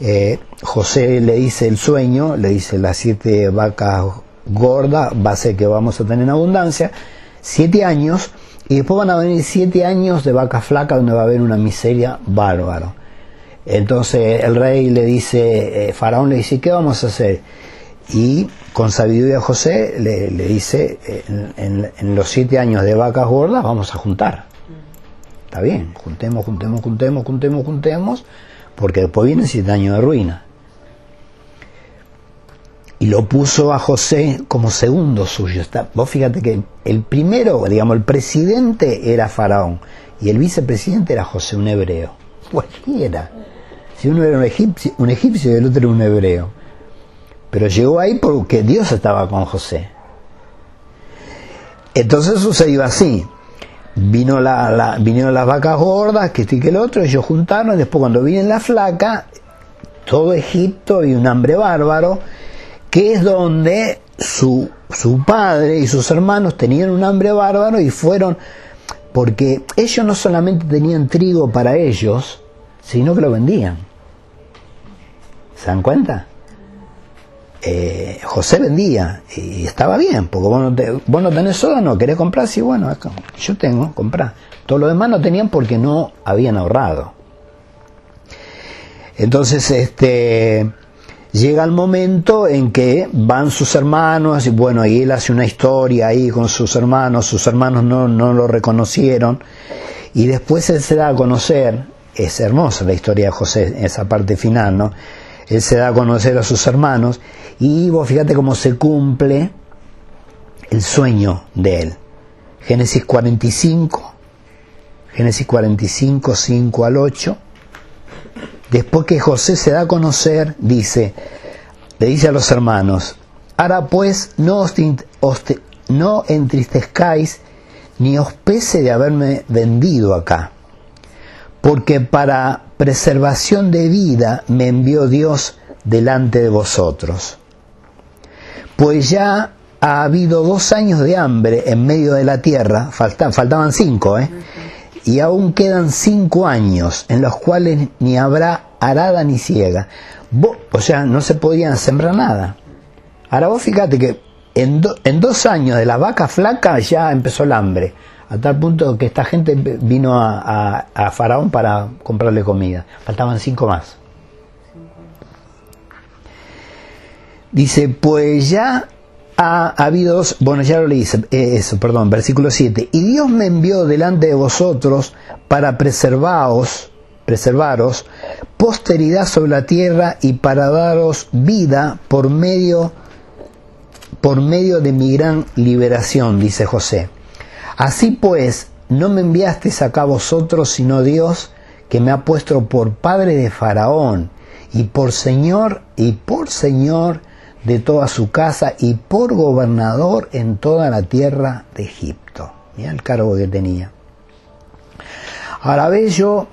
A: eh, José le dice el sueño, le dice las siete vacas gordas, va a ser que vamos a tener abundancia, siete años, y después van a venir siete años de vacas flacas donde va a haber una miseria bárbaro. Entonces el rey le dice, eh, Faraón le dice, ¿qué vamos a hacer? Y con sabiduría José le, dice, en, en, los siete años de vacas gordas vamos a juntar. Está bien, juntemos, juntemos, juntemos, juntemos, juntemos porque después viene siete años de ruina. Y lo puso a José como segundo suyo. Vos fíjate que el primero, digamos, el presidente era Faraón y el vicepresidente era José, un hebreo. cualquiera. Si uno era un egipcio, un egipcio y el otro era un hebreo. Pero llegó ahí porque Dios estaba con José. Entonces sucedió así. Vino la, vinieron las vacas gordas, que este que el otro, ellos juntaron, después cuando viene la flaca, todo Egipto y un hambre bárbaro, que es donde su, su padre y sus hermanos tenían un hambre bárbaro y fueron, porque ellos no solamente tenían trigo para ellos, sino que lo vendían. ¿Se dan cuenta? Eh, José vendía y estaba bien, porque vos no, te, vos no tenés querés comprar, sí, bueno, yo tengo, comprar. Todo lo demás no tenían porque no habían ahorrado. Entonces, este, llega el momento en que van sus hermanos, y bueno, y él hace una historia ahí con sus hermanos, sus hermanos no, no lo reconocieron, y después él se da a conocer, es hermosa la historia de José, esa parte final, ¿no? Él se da a conocer a sus hermanos, y vos fíjate cómo se cumple el sueño de él. Génesis 45, Génesis 45, 5 al 8. Después que José se da a conocer, dice, le dice a los hermanos, ahora pues no, os, no entristezcáis ni os pese de haberme vendido acá, porque para preservación de vida me envió Dios delante de vosotros pues ya ha habido dos años de hambre en medio de la tierra, faltaban cinco, ¿eh? y aún quedan cinco años en los cuales ni habrá arada ni ciega. o sea, no se podían sembrar nada. Ahora vos fíjate que en, en dos años de la vaca flaca ya empezó el hambre, a tal punto que esta gente vino a, a Faraón para comprarle comida. Faltaban cinco más. Dice, pues ya ha habido bueno, ya lo leí, eh, eso, perdón, versículo 7. Y Dios me envió delante de vosotros para preservaros, preservaros, posteridad sobre la tierra y para daros vida por medio, por medio de mi gran liberación, dice José. Así pues, no me enviasteis acá vosotros, sino Dios, que me ha puesto por padre de Faraón, y por Señor, y por Señor, de toda su casa y por gobernador en toda la tierra de Egipto. Mira el cargo que tenía. Ahora ve yo,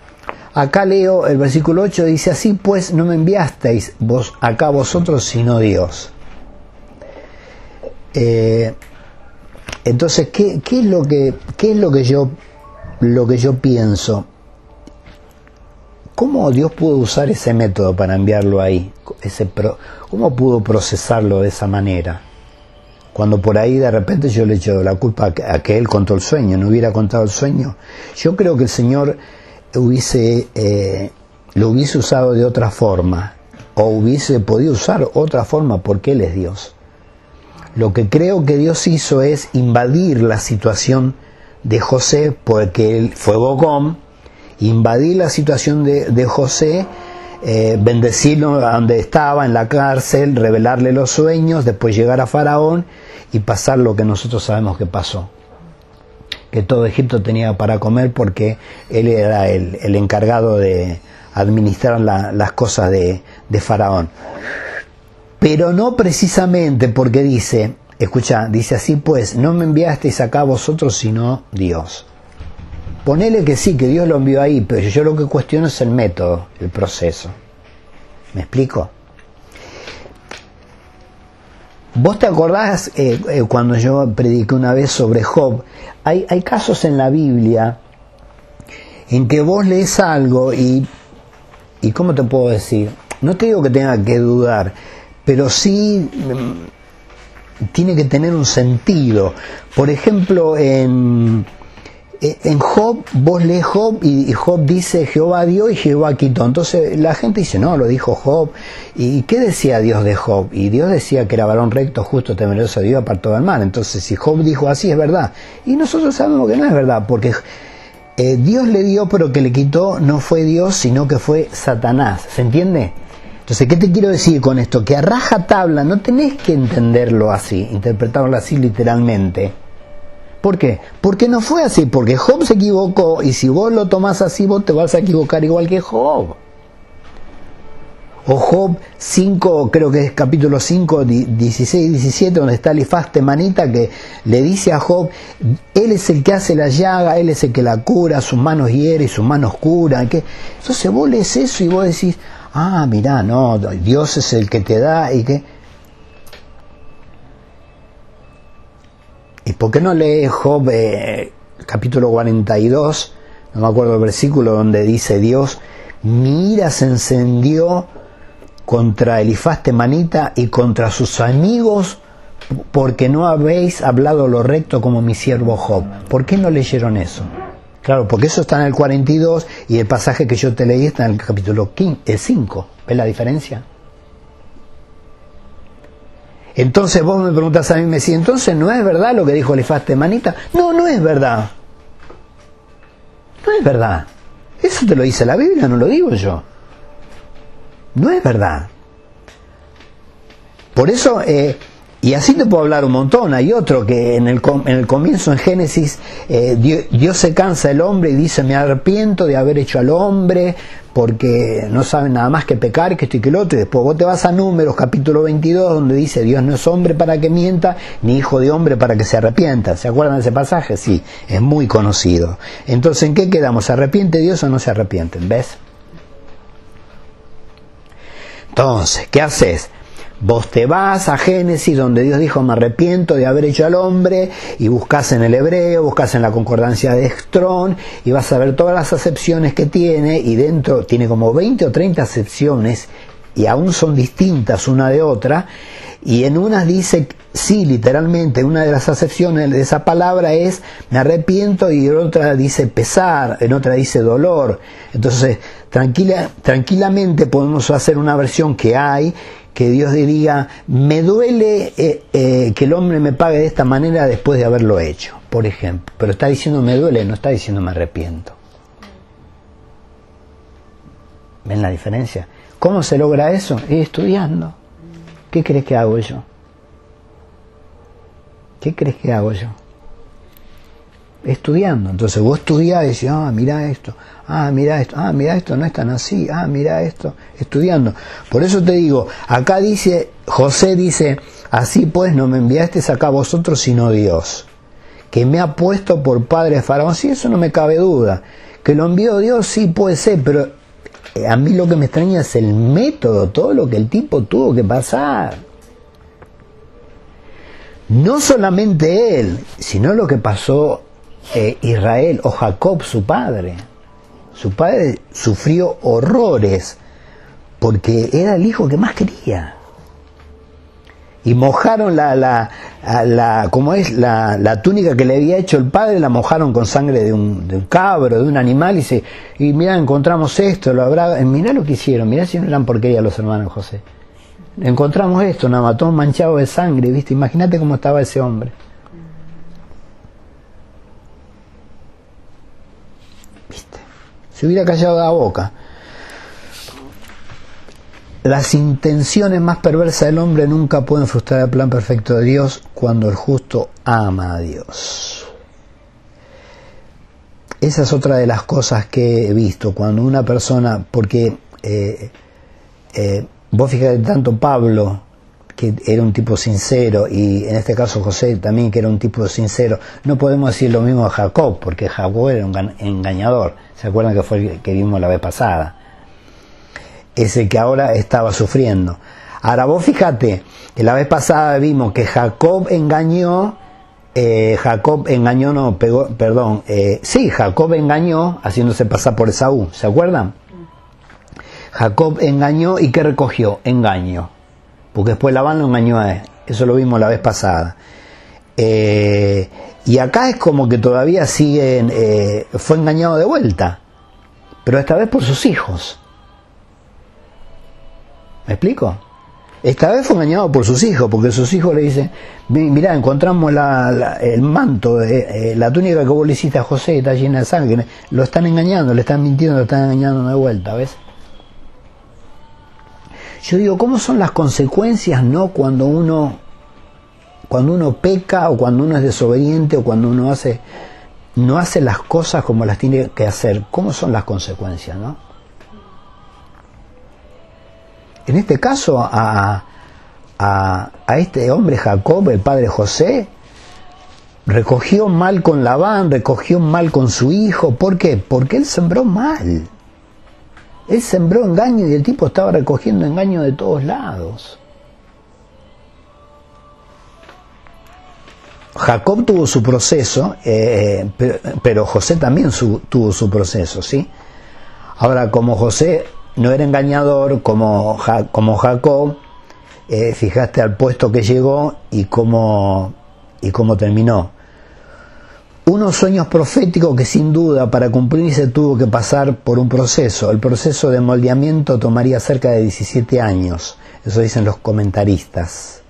A: acá leo el versículo 8, dice así pues no me enviasteis vos acá vosotros sino Dios. Eh, entonces, ¿qué, ¿qué, es lo que, qué es lo que yo lo que yo pienso? ¿Cómo Dios pudo usar ese método para enviarlo ahí? Ese ¿Cómo pudo procesarlo de esa manera? Cuando por ahí de repente yo le echo la culpa a que él contó el sueño, no hubiera contado el sueño. Yo creo que el Señor hubiese, eh, lo hubiese usado de otra forma, o hubiese podido usar otra forma porque Él es Dios. Lo que creo que Dios hizo es invadir la situación de José porque él fue bocón, invadir la situación de, José, eh, bendecirlo donde estaba, en la cárcel, revelarle los sueños, después llegar a Faraón y pasar lo que nosotros sabemos que pasó. Que todo Egipto tenía para comer porque él era el, encargado de administrar las cosas de, de Faraón. Pero no precisamente porque dice, escucha, dice así pues, no me enviasteis acá vosotros sino Dios. Ponele que sí, que Dios lo envió ahí, pero yo lo que cuestiono es el método, el proceso. ¿Me explico? ¿Vos te acordás eh, eh, cuando yo prediqué una vez sobre Job? Hay, hay casos en la Biblia en que vos lees algo y, y, ¿cómo te puedo decir? No te digo que tenga que dudar, pero sí mm, tiene que tener un sentido. Por ejemplo, en en Job, vos lees Job y Job dice Jehová dio y Jehová quitó. Entonces la gente dice, no, lo dijo Job. ¿Y qué decía Dios de Job? Y Dios decía que era varón recto, justo, temeroso de Dios, apartado del mal. Entonces si Job dijo así es verdad. Y nosotros sabemos que no es verdad, porque eh, Dios le dio, pero que le quitó no fue Dios, sino que fue Satanás. ¿Se entiende? Entonces, ¿qué te quiero decir con esto? Que a raja tabla no tenés que entenderlo así, interpretarlo así literalmente ¿Por qué? Porque no fue así, porque Job se equivocó y si vos lo tomás así, vos te vas a equivocar igual que Job. O Job 5, creo que es capítulo 5, 16 y 17, donde está Elifaz Temanita, que le dice a Job, él es el que hace la llaga, él es el que la cura, sus manos hiere y sus manos curan. Entonces vos lees eso y vos decís, ah, mirá, no, Dios es el que te da y que... ¿Y por qué no lees Job eh, capítulo 42? No me acuerdo el versículo donde dice Dios, mi ira se encendió contra Elifaz Temanita y contra sus amigos porque no habéis hablado lo recto como mi siervo Job. ¿Por qué no leyeron eso? Claro, porque eso está en el 42 y el pasaje que yo te leí está en el capítulo 5. ¿Ves la diferencia? Entonces vos me preguntas a mí, me decís, entonces no es verdad lo que dijo Elifaz Temanita. No, no es verdad. No es verdad. Eso te lo dice la Biblia, no lo digo yo. No es verdad. Por eso, eh, y así te puedo hablar un montón. Hay otro que en el, en el comienzo, en Génesis, eh, Dios, se cansa del hombre y dice, me arrepiento de haber hecho al hombre porque no saben nada más que pecar, que esto y que lo otro. Y después vos te vas a Números, capítulo 22, donde dice, Dios no es hombre para que mienta, ni hijo de hombre para que se arrepienta. ¿Se acuerdan de ese pasaje? Sí, es muy conocido. Entonces, ¿en qué quedamos? ¿Se arrepiente Dios o no se arrepienten? ¿Ves? Entonces, ¿qué haces? Vos te vas a Génesis, donde Dios dijo, me arrepiento de haber hecho al hombre, y buscas en el hebreo, buscas en la concordancia de Strong, y vas a ver todas las acepciones que tiene, y dentro tiene como 20 o 30 acepciones, y aún son distintas una de otra, y en unas dice, sí, literalmente, una de las acepciones de esa palabra es me arrepiento y en otra dice pesar, en otra dice dolor. Entonces, tranquila, tranquilamente podemos hacer una versión que hay, que Dios diría, me duele eh, eh, que el hombre me pague de esta manera después de haberlo hecho, por ejemplo. Pero está diciendo me duele, no está diciendo me arrepiento. ¿Ven la diferencia? ¿Cómo se logra eso? Estudiando. ¿Qué crees que hago yo? ¿Qué crees que hago yo? Estudiando. Entonces vos estudiás y decís, ah, mira esto, ah, mira esto, ah, mira esto, no es tan así, ah, mira esto, estudiando. Por eso te digo, acá dice, José dice, así pues no me enviaste acá vosotros sino Dios, que me ha puesto por padre Faraón. Sí, eso no me cabe duda. Que lo envió Dios, sí puede ser, pero eh, a mí lo que me extraña es el método, todo lo que el tipo tuvo que pasar. No solamente él, sino lo que pasó eh, Israel o Jacob, su padre. Su padre sufrió horrores porque era el hijo que más quería. Y mojaron la, la, la como es la, la, túnica que le había hecho el padre la mojaron con sangre de un, de un cabro de un animal y se y mira encontramos esto lo habrá mirá lo que hicieron mirá si no eran porquería los hermanos José. Encontramos esto nada todo manchado de sangre viste imagínate cómo estaba ese hombre se hubiera callado la boca las intenciones más perversas del hombre nunca pueden frustrar el plan perfecto de Dios cuando el justo ama a Dios. Esa es otra de las cosas que he visto cuando una persona, porque eh, eh, vos fíjate tanto Pablo, que era un tipo sincero, y en este caso José también, que era un tipo sincero, no podemos decir lo mismo a Jacob, porque Jacob era un engañador. ¿Se acuerdan que fue el que vimos la vez pasada? ese que ahora estaba sufriendo. Ahora vos fíjate, que la vez pasada vimos que Jacob engañó, eh, Jacob engañó, no, pegó, perdón, eh, sí, Jacob engañó haciéndose pasar por Esaú, ¿se acuerdan? Jacob engañó y ¿qué recogió? Engaño. Porque después Labán lo engañó a él. Eso lo vimos la vez pasada. Eh, y acá es como que todavía siguen, fue engañado de vuelta, pero esta vez por sus hijos. ¿Me explico? Esta vez fue engañado por sus hijos, porque sus hijos le dicen, mirá, encontramos el manto, eh, eh, la túnica que vos le hiciste a José, está llena de sangre, lo están engañando, le están mintiendo, lo están engañando de vuelta, ¿ves? Yo digo, ¿cómo son las consecuencias, no, cuando uno cuando uno peca o cuando uno es desobediente o cuando uno hace no hace las cosas como las tiene que hacer, ¿cómo son las consecuencias, no? En este caso a, a, a este hombre Jacob, el padre José, recogió mal con Labán, recogió mal con su hijo, ¿por qué? Porque él sembró mal. Él sembró engaño y el tipo estaba recogiendo engaño de todos lados. Jacob tuvo su proceso, eh, pero, José también tuvo su proceso, ¿sí? Ahora, como José no era engañador, como, como Jacob, eh, fijaste al puesto que llegó y cómo, y cómo terminó. Unos sueños proféticos que sin duda para cumplirse tuvo que pasar por un proceso. El proceso de moldeamiento tomaría cerca de 17 años, eso dicen los comentaristas.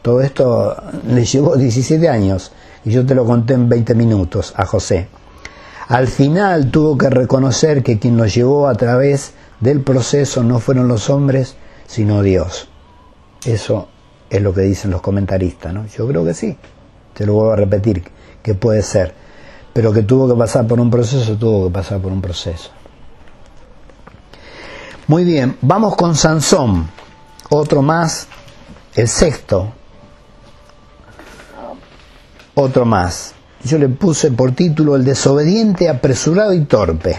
A: Todo esto le llevó 17 años y yo te lo conté en 20 minutos a José. Al final tuvo que reconocer que quien lo llevó a través del proceso no fueron los hombres, sino Dios. Eso es lo que dicen los comentaristas, ¿no? Yo creo que sí. Te lo vuelvo a repetir, que puede ser. Pero que tuvo que pasar por un proceso, tuvo que pasar por un proceso. Muy bien, vamos con Sansón. Otro más, el sexto, otro más. Yo le puse por título El desobediente, apresurado y torpe.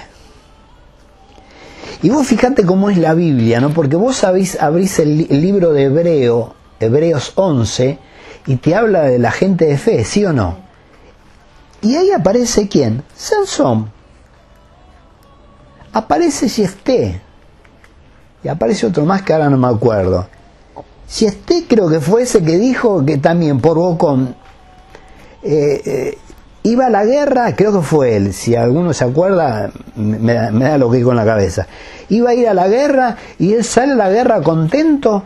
A: Y vos fijate cómo es la Biblia, ¿no? Porque vos abrís, el, libro de Hebreo, Hebreos 11, y te habla de la gente de fe, ¿sí o no? Y ahí aparece quién? Sansón. Aparece Jefté. Y aparece otro más que ahora no me acuerdo. Jefté creo que fue ese que dijo que también por Bocón eh, eh, iba a la guerra, creo que fue él, si alguno se acuerda, me, da lo que con la cabeza. Iba a ir a la guerra y él sale a la guerra contento,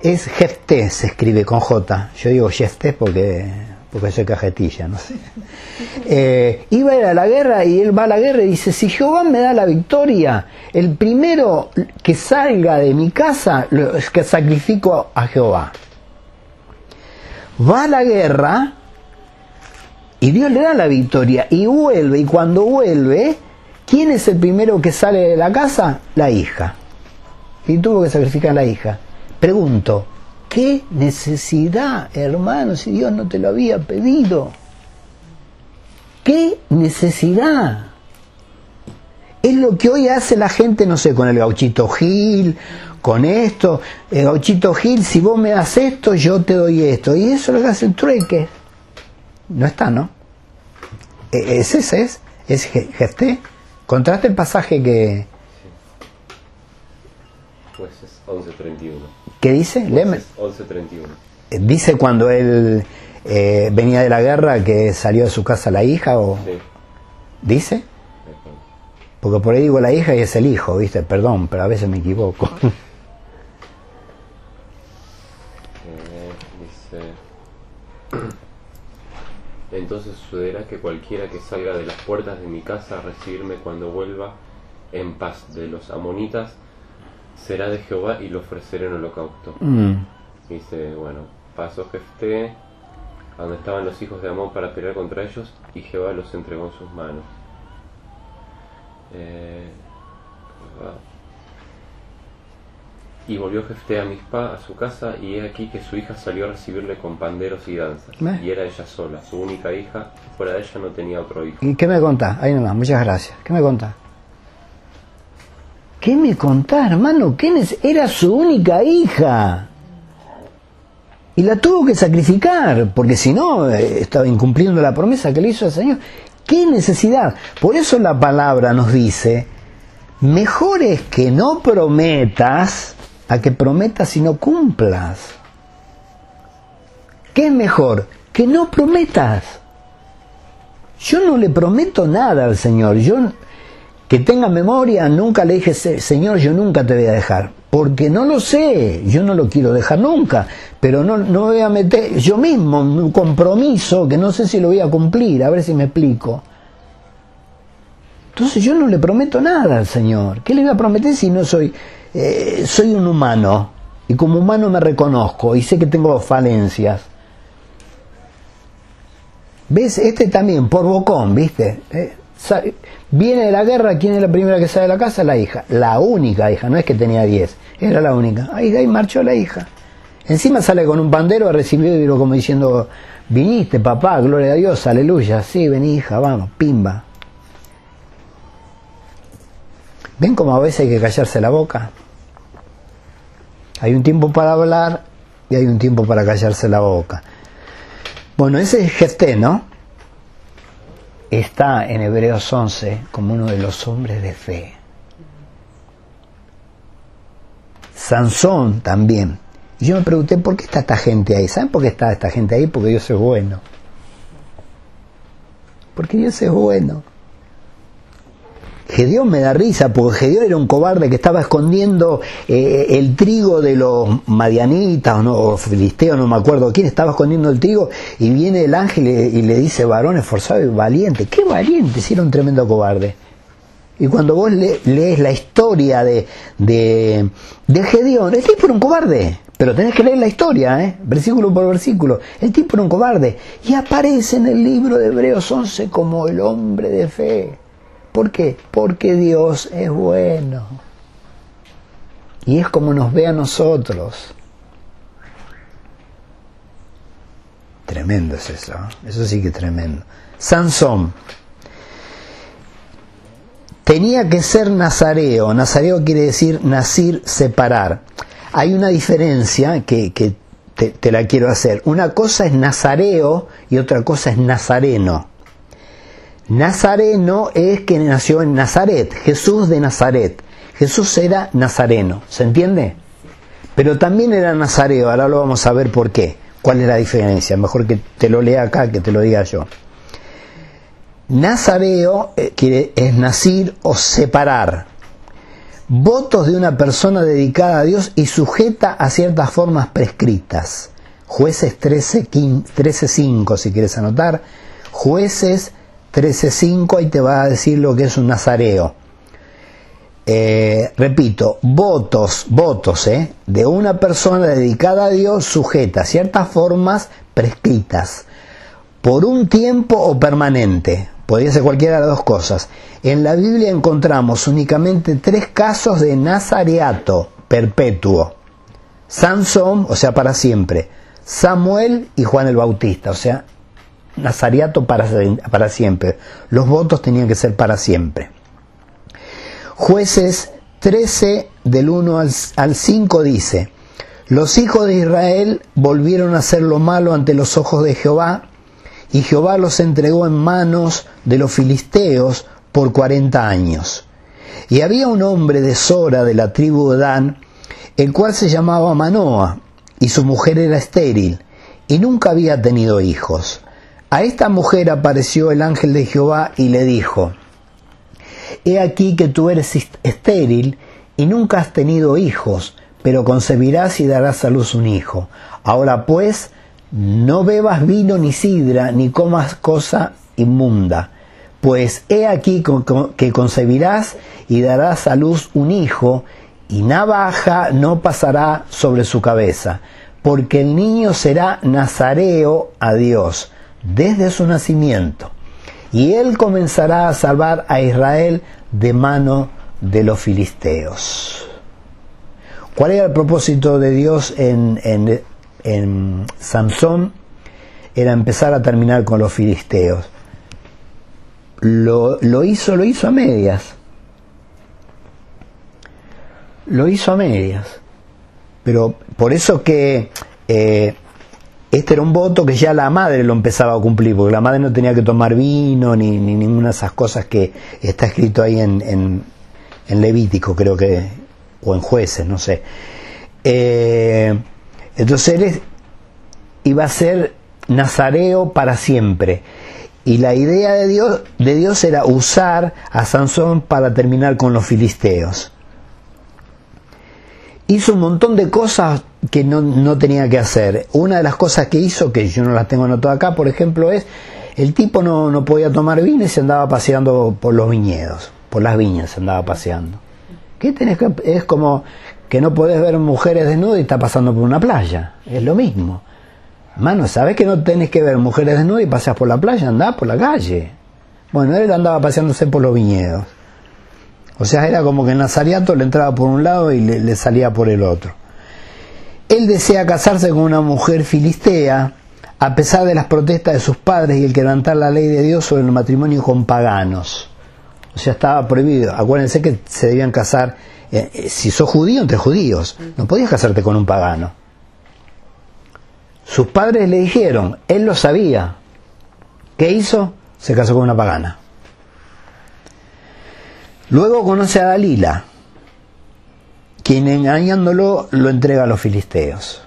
A: es Jefté, se escribe con J. Yo digo Jefté porque, porque soy cajetilla, no sé. Eh, iba a ir a la guerra y él va a la guerra y dice, si Jehová me da la victoria, el primero que salga de mi casa es que sacrifico a Jehová. Va a la guerra y Dios le da la victoria y vuelve. Y cuando vuelve, ¿quién es el primero que sale de la casa? La hija. Y tuvo que sacrificar a la hija. Pregunto, ¿qué necesidad, hermano, si Dios no te lo había pedido? ¿Qué necesidad? Es lo que hoy hace la gente, no sé, con el gauchito Gil, con esto. El gauchito Gil, si vos me das esto, yo te doy esto. Y eso es lo que hace el trueque. No está, ¿no? E, es ese, es, es Gesté. Contraste el pasaje que...
B: Jueces 11.31.
A: ¿Qué dice?
B: 11.31.
A: Eh, dice cuando él eh, venía de la guerra que salió de su casa la hija o... Sí. ¿Dice? Porque por ahí digo la hija y es el hijo, ¿viste? Perdón, pero a veces me equivoco.
B: Entonces sucederá que cualquiera que salga de las puertas de mi casa a recibirme cuando vuelva en paz de los amonitas, será de Jehová y lo ofreceré en holocausto. Mm. Dice, bueno, pasó Jefté a donde estaban los hijos de Amón para pelear contra ellos y Jehová los entregó en sus manos. Eh, y volvió Jefté a Mispa a su casa, y he aquí que su hija salió a recibirle con panderos y danzas. Y era ella sola, su única hija, fuera de ella no tenía otro hijo.
A: ¿Y qué me contás? Ahí nomás, muchas gracias. ¿Qué me contás? ¿Qué me contás, hermano? ¿Quién Era su única hija. Y la tuvo que sacrificar, porque si no, eh, estaba incumpliendo la promesa que le hizo al Señor. ¿Qué necesidad? Por eso la palabra nos dice, mejor es que no prometas a que prometas y no cumplas. ¿Qué es mejor? Que no prometas. Yo no le prometo nada al Señor. Yo que tenga memoria, nunca le dije, Señor, yo nunca te voy a dejar. Porque no lo sé, yo no lo quiero dejar nunca. Pero no, no voy a meter yo mismo un compromiso que no sé si lo voy a cumplir. A ver si me explico. Entonces yo no le prometo nada al Señor. ¿Qué le voy a prometer si no soy eh, soy un humano y como humano me reconozco y sé que tengo falencias. ¿Ves? Este también, por bocón, ¿viste? Eh, viene de la guerra, ¿quién es la primera que sale de la casa? La hija. La única hija, no es que tenía diez, era la única. Ahí, ahí marchó la hija. Encima sale con un pandero a recibir, como diciendo, viniste papá, gloria a Dios, aleluya, sí, vení hija, vamos, pimba. ¿Ven cómo a veces hay que callarse la boca? Hay un tiempo para hablar y hay un tiempo para callarse la boca. Bueno, ese Jefté, ¿no? Está en Hebreos 11 como uno de los hombres de fe. Sansón también. Y yo me pregunté, ¿por qué está esta gente ahí? ¿Saben por qué está esta gente ahí? Porque Dios es bueno. Porque Dios es bueno. Gedeón me da risa, porque Gedeón era un cobarde que estaba escondiendo eh, el trigo de los madianitas o, no, filisteos, no me acuerdo quién, estaba escondiendo el trigo y viene el ángel y, le dice varón esforzado y valiente. ¡Qué valiente! Si era un tremendo cobarde. Y cuando vos lees la historia de, de, de Gedeón, el tipo era un cobarde. Pero tenés que leer la historia, ¿eh? versículo por versículo. El tipo era un cobarde. Y aparece en el libro de Hebreos 11 como el hombre de fe. ¿Por qué? Porque Dios es bueno. Y es como nos ve a nosotros. Tremendo es eso. ¿eh? Eso sí que es tremendo. Sansón. Tenía que ser nazareo. Nazareo quiere decir nacir, separar. Hay una diferencia que, te, te, la quiero hacer. Una cosa es nazareo y otra cosa es nazareno. Nazareno es que nació en Nazaret, Jesús de Nazaret. Jesús era nazareno, ¿se entiende? Pero también era nazareo, ahora lo vamos a ver por qué. ¿Cuál es la diferencia? Mejor que te lo lea acá que te lo diga yo. Nazareo eh, es nacir o separar. Votos de una persona dedicada a Dios y sujeta a ciertas formas prescritas. Jueces 13.5 13, si quieres anotar. Jueces 13.5 y te va a decir lo que es un nazareo. Eh, repito, votos, votos eh, de una persona dedicada a Dios sujeta a ciertas formas prescritas, por un tiempo o permanente, podría ser cualquiera de las dos cosas. En la Biblia encontramos únicamente tres casos de nazareato perpetuo. Sansón, o sea, para siempre. Samuel y Juan el Bautista, o sea, Nazariato para, para siempre. Los votos tenían que ser para siempre. Jueces 13 del 1 al, 5 dice, los hijos de Israel volvieron a hacer lo malo ante los ojos de Jehová, y Jehová los entregó en manos de los filisteos por cuarenta años. Y había un hombre de Sora de la tribu de Dan, el cual se llamaba Manoa, y su mujer era estéril, y nunca había tenido hijos. A esta mujer apareció el ángel de Jehová y le dijo, He aquí que tú eres estéril y nunca has tenido hijos, pero concebirás y darás a luz un hijo. Ahora pues, no bebas vino ni sidra, ni comas cosa inmunda, pues he aquí que concebirás y darás a luz un hijo, y navaja no pasará sobre su cabeza, porque el niño será nazareo a Dios desde su nacimiento, y él comenzará a salvar a Israel de mano de los filisteos. ¿Cuál era el propósito de Dios en, en, en Samson? Era empezar a terminar con los filisteos. Lo, lo, hizo, lo hizo a medias. Lo hizo a medias. Pero por eso que eh, este era un voto que ya la madre lo empezaba a cumplir, porque la madre no tenía que tomar vino ni, ninguna de esas cosas que está escrito ahí en, Levítico, creo que, o en jueces, no sé. Eh, entonces él iba a ser nazareo para siempre. Y la idea de Dios, de Dios era usar a Sansón para terminar con los filisteos hizo un montón de cosas que no, tenía que hacer. Una de las cosas que hizo, que yo no las tengo anotadas acá, por ejemplo, es el tipo no, no podía tomar vino y se andaba paseando por los viñedos, por las viñas se andaba paseando. ¿Qué tenés que, es como que no podés ver mujeres desnudas y está pasando por una playa, es lo mismo. Mano, ¿sabes que no tenés que ver mujeres desnudas y paseas por la playa? Andás por la calle. Bueno, él andaba paseándose por los viñedos. O sea, era como que el Nazariato le entraba por un lado y le salía por el otro. Él desea casarse con una mujer filistea, a pesar de las protestas de sus padres y el quebrantar la ley de Dios sobre el matrimonio con paganos. O sea, estaba prohibido. Acuérdense que se debían casar, eh, eh, si sos judío, entre judíos. No podías casarte con un pagano. Sus padres le dijeron, él lo sabía. ¿Qué hizo? Se casó con una pagana. Luego conoce a Dalila, quien engañándolo lo entrega a los filisteos.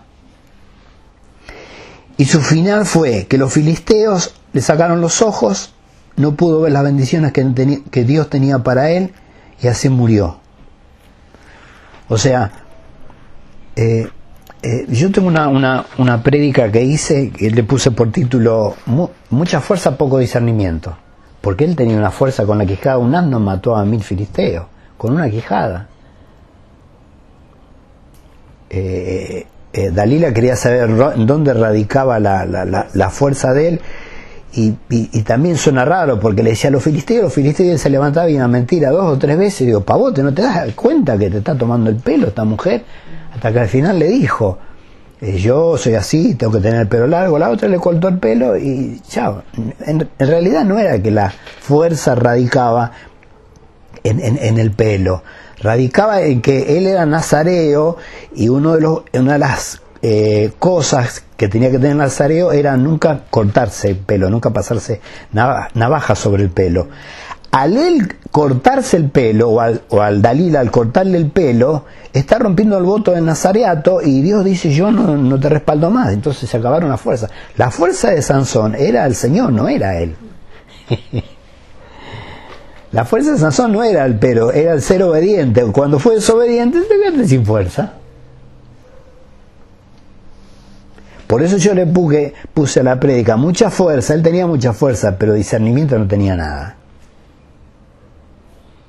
A: Y su final fue que los filisteos le sacaron los ojos, no pudo ver las bendiciones que, Dios tenía para él y así murió. O sea, eh, eh, yo tengo una, una, una prédica que hice, que le puse por título Mucha fuerza, poco discernimiento. Porque él tenía una fuerza con la quijada, un asno mató a mil filisteos, con una quijada. Eh, eh, Dalila quería saber dónde radicaba la, la, la, fuerza de él y, también suena raro porque le decía a los filisteos, los filisteos se levantaba y una mentira dos o tres veces y digo, pavote, ¿no te das cuenta que te está tomando el pelo esta mujer? Hasta que al final le dijo, eh, yo soy así, tengo que tener el pelo largo, la otra le cortó el pelo y chao. En, realidad no era que la fuerza radicaba en, en el pelo, radicaba en que él era nazareo y uno de los, una de las eh, cosas que tenía que tener Nazareo era nunca cortarse el pelo, nunca pasarse navaja sobre el pelo. Al él cortarse el pelo, o al, o al Dalila al cortarle el pelo, está rompiendo el voto del Nazareato y Dios dice yo no, no te respaldo más. Entonces se acabaron las fuerzas. La fuerza de Sansón era el Señor, no era él. La fuerza de Sansón no era el pero, era el ser obediente. Cuando fue desobediente, se quedaste sin fuerza. Por eso yo le puse, puse a la prédica mucha fuerza, él tenía mucha fuerza, pero discernimiento no tenía nada.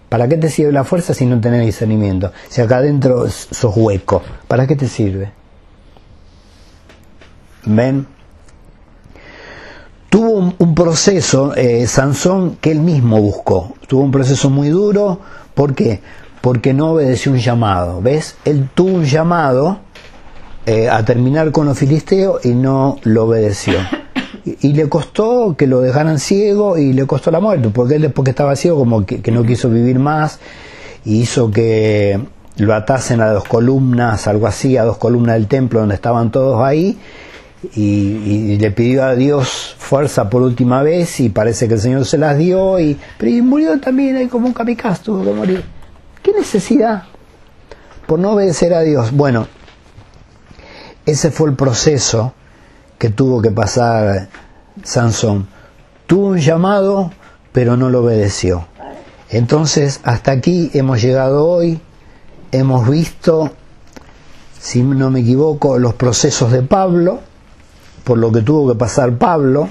A: ¿Para qué te sirve la fuerza si no tenés discernimiento? Si acá adentro sos hueco, ¿para qué te sirve? ¿Ven? Tuvo un, un proceso, eh, Sansón, que él mismo buscó. Tuvo un proceso muy duro. ¿Por qué? Porque no obedeció un llamado. ¿Ves? Él tuvo un llamado eh, a terminar con los filisteos y no lo obedeció. Y, le costó que lo dejaran ciego y le costó la muerte, porque él después que estaba ciego como que, que no quiso vivir más y hizo que lo atasen a dos columnas, algo así, a dos columnas del templo donde estaban todos ahí y, le pidió a Dios fuerza por última vez y parece que el Señor se las dio y, pero y murió también ahí como un kamikaze, tuvo que morir. ¿Qué necesidad? Por no obedecer a Dios. Bueno, ese fue el proceso que tuvo que pasar Sansón. Tuvo un llamado, pero no lo obedeció. Entonces, hasta aquí hemos llegado hoy, hemos visto, si no me equivoco, los procesos de Pablo, por lo que tuvo que pasar Pablo,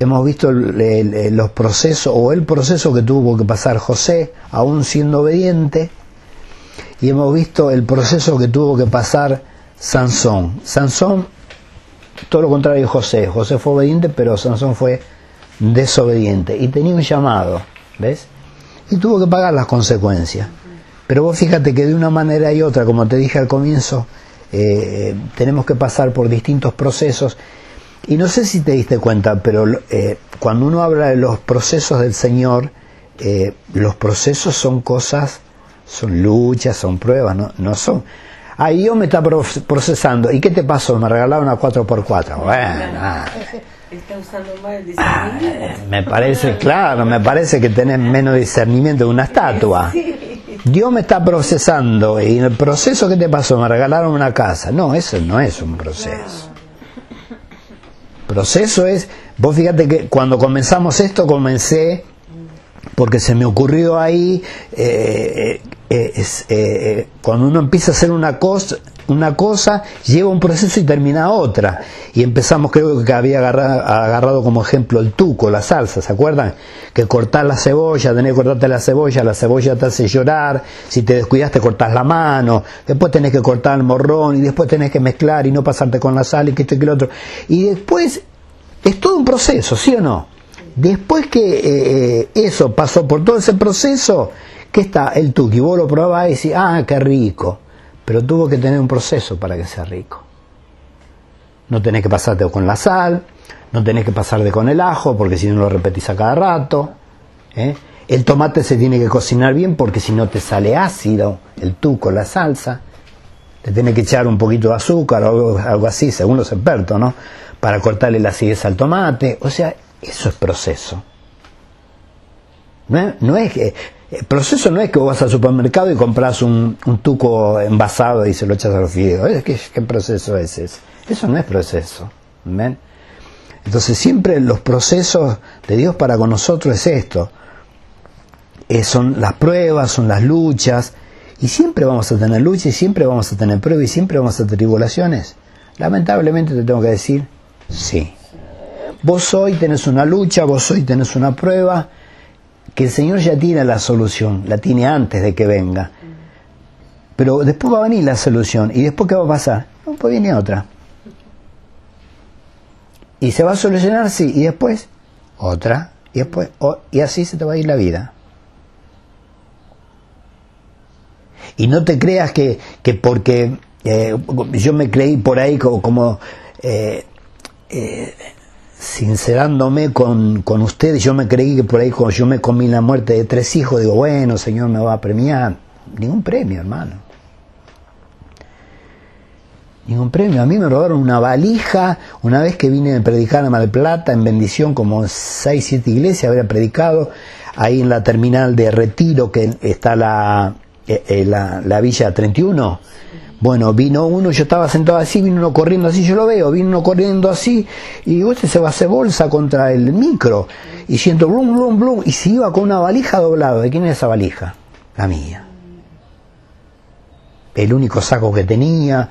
A: hemos visto el, los procesos o el proceso que tuvo que pasar José, aún siendo obediente, y hemos visto el proceso que tuvo que pasar Sansón. Sansón, todo lo contrario de José. José fue obediente, pero Sansón fue desobediente y tenía un llamado, ¿ves? Y tuvo que pagar las consecuencias. Pero vos fíjate que de una manera y otra, como te dije al comienzo, eh, tenemos que pasar por distintos procesos. Y no sé si te diste cuenta, pero eh, cuando uno habla de los procesos del Señor, eh, los procesos son cosas, son luchas, son pruebas, no, no son. Ahí yo me está procesando. ¿Y qué te pasó? Me regalaron una 4x4. Bueno, ah.
C: Está usando más el discernimiento.
A: me parece, claro, me parece que tenés menos discernimiento que una estatua. Dios me está procesando y en el proceso que te pasó me regalaron una casa. No, eso no es un proceso. Proceso es, vos fíjate que cuando comenzamos esto comencé porque se me ocurrió ahí eh, eh, es, eh, eh, cuando uno empieza a hacer una cosa, una cosa lleva un proceso y termina otra. Y empezamos, creo que había agarrado, agarrado como ejemplo el tuco, la salsa, ¿se acuerdan? Que cortar la cebolla, tenés que cortarte la cebolla, la cebolla te hace llorar, si te descuidas te cortas la mano, después tenés que cortar el morrón y después tenés que mezclar y no pasarte con la sal y que esto y que lo otro. Y después es todo un proceso, ¿sí o no? Después que eso pasó por todo ese proceso, que está el tuki, vos lo probás y decís, ah, qué rico, pero tuvo que tener un proceso para que sea rico. No tenés que pasarte con la sal, no tenés que pasarte con el ajo, porque si no lo repetís a cada rato. ¿eh? El tomate se tiene que cocinar bien porque si no te sale ácido el tuco, la salsa. Te tiene que echar un poquito de azúcar o algo así, según los expertos, ¿no? Para cortarle la acidez al tomate. O sea, eso es proceso. No no es que el proceso no es que vos vas al supermercado y compras un, tuco envasado y se lo echas a los fideos. ¿Qué, ¿Qué, proceso es ese? Eso no es proceso. Entonces siempre los procesos de Dios para con nosotros es esto. Eh, son las pruebas, son las luchas. Y siempre vamos a tener luchas y siempre vamos a tener pruebas y siempre vamos a tener tribulaciones. Lamentablemente te tengo que decir, sí. Vos hoy tenés una lucha, vos hoy tenés una prueba que el Señor ya tiene la solución, la tiene antes de que venga. Pero después va a venir la solución. ¿Y después qué va a pasar? No, pues viene otra. Y se va a solucionar, sí. Y después, otra. Y después, y así se te va a ir la vida. Y no te creas que, que porque eh, yo me creí por ahí como, eh, eh, sincerándome con, con ustedes, yo me creí que por ahí cuando yo me comí la muerte de tres hijos, digo, bueno, Señor me va a premiar. Ningún premio, hermano. Ningún premio. A mí me robaron una valija una vez que vine a predicar a Mar Plata en bendición, como seis, siete iglesias, había predicado ahí en la terminal de Retiro, que está la, eh, eh, la, la Villa 31 bueno, vino uno, yo estaba sentado así, vino uno corriendo así, yo lo veo, vino uno corriendo así, y usted se va a hacer bolsa contra el micro, y siento blum, blum, blum, y se iba con una valija doblada. ¿De quién es esa valija? La mía. El único saco que tenía.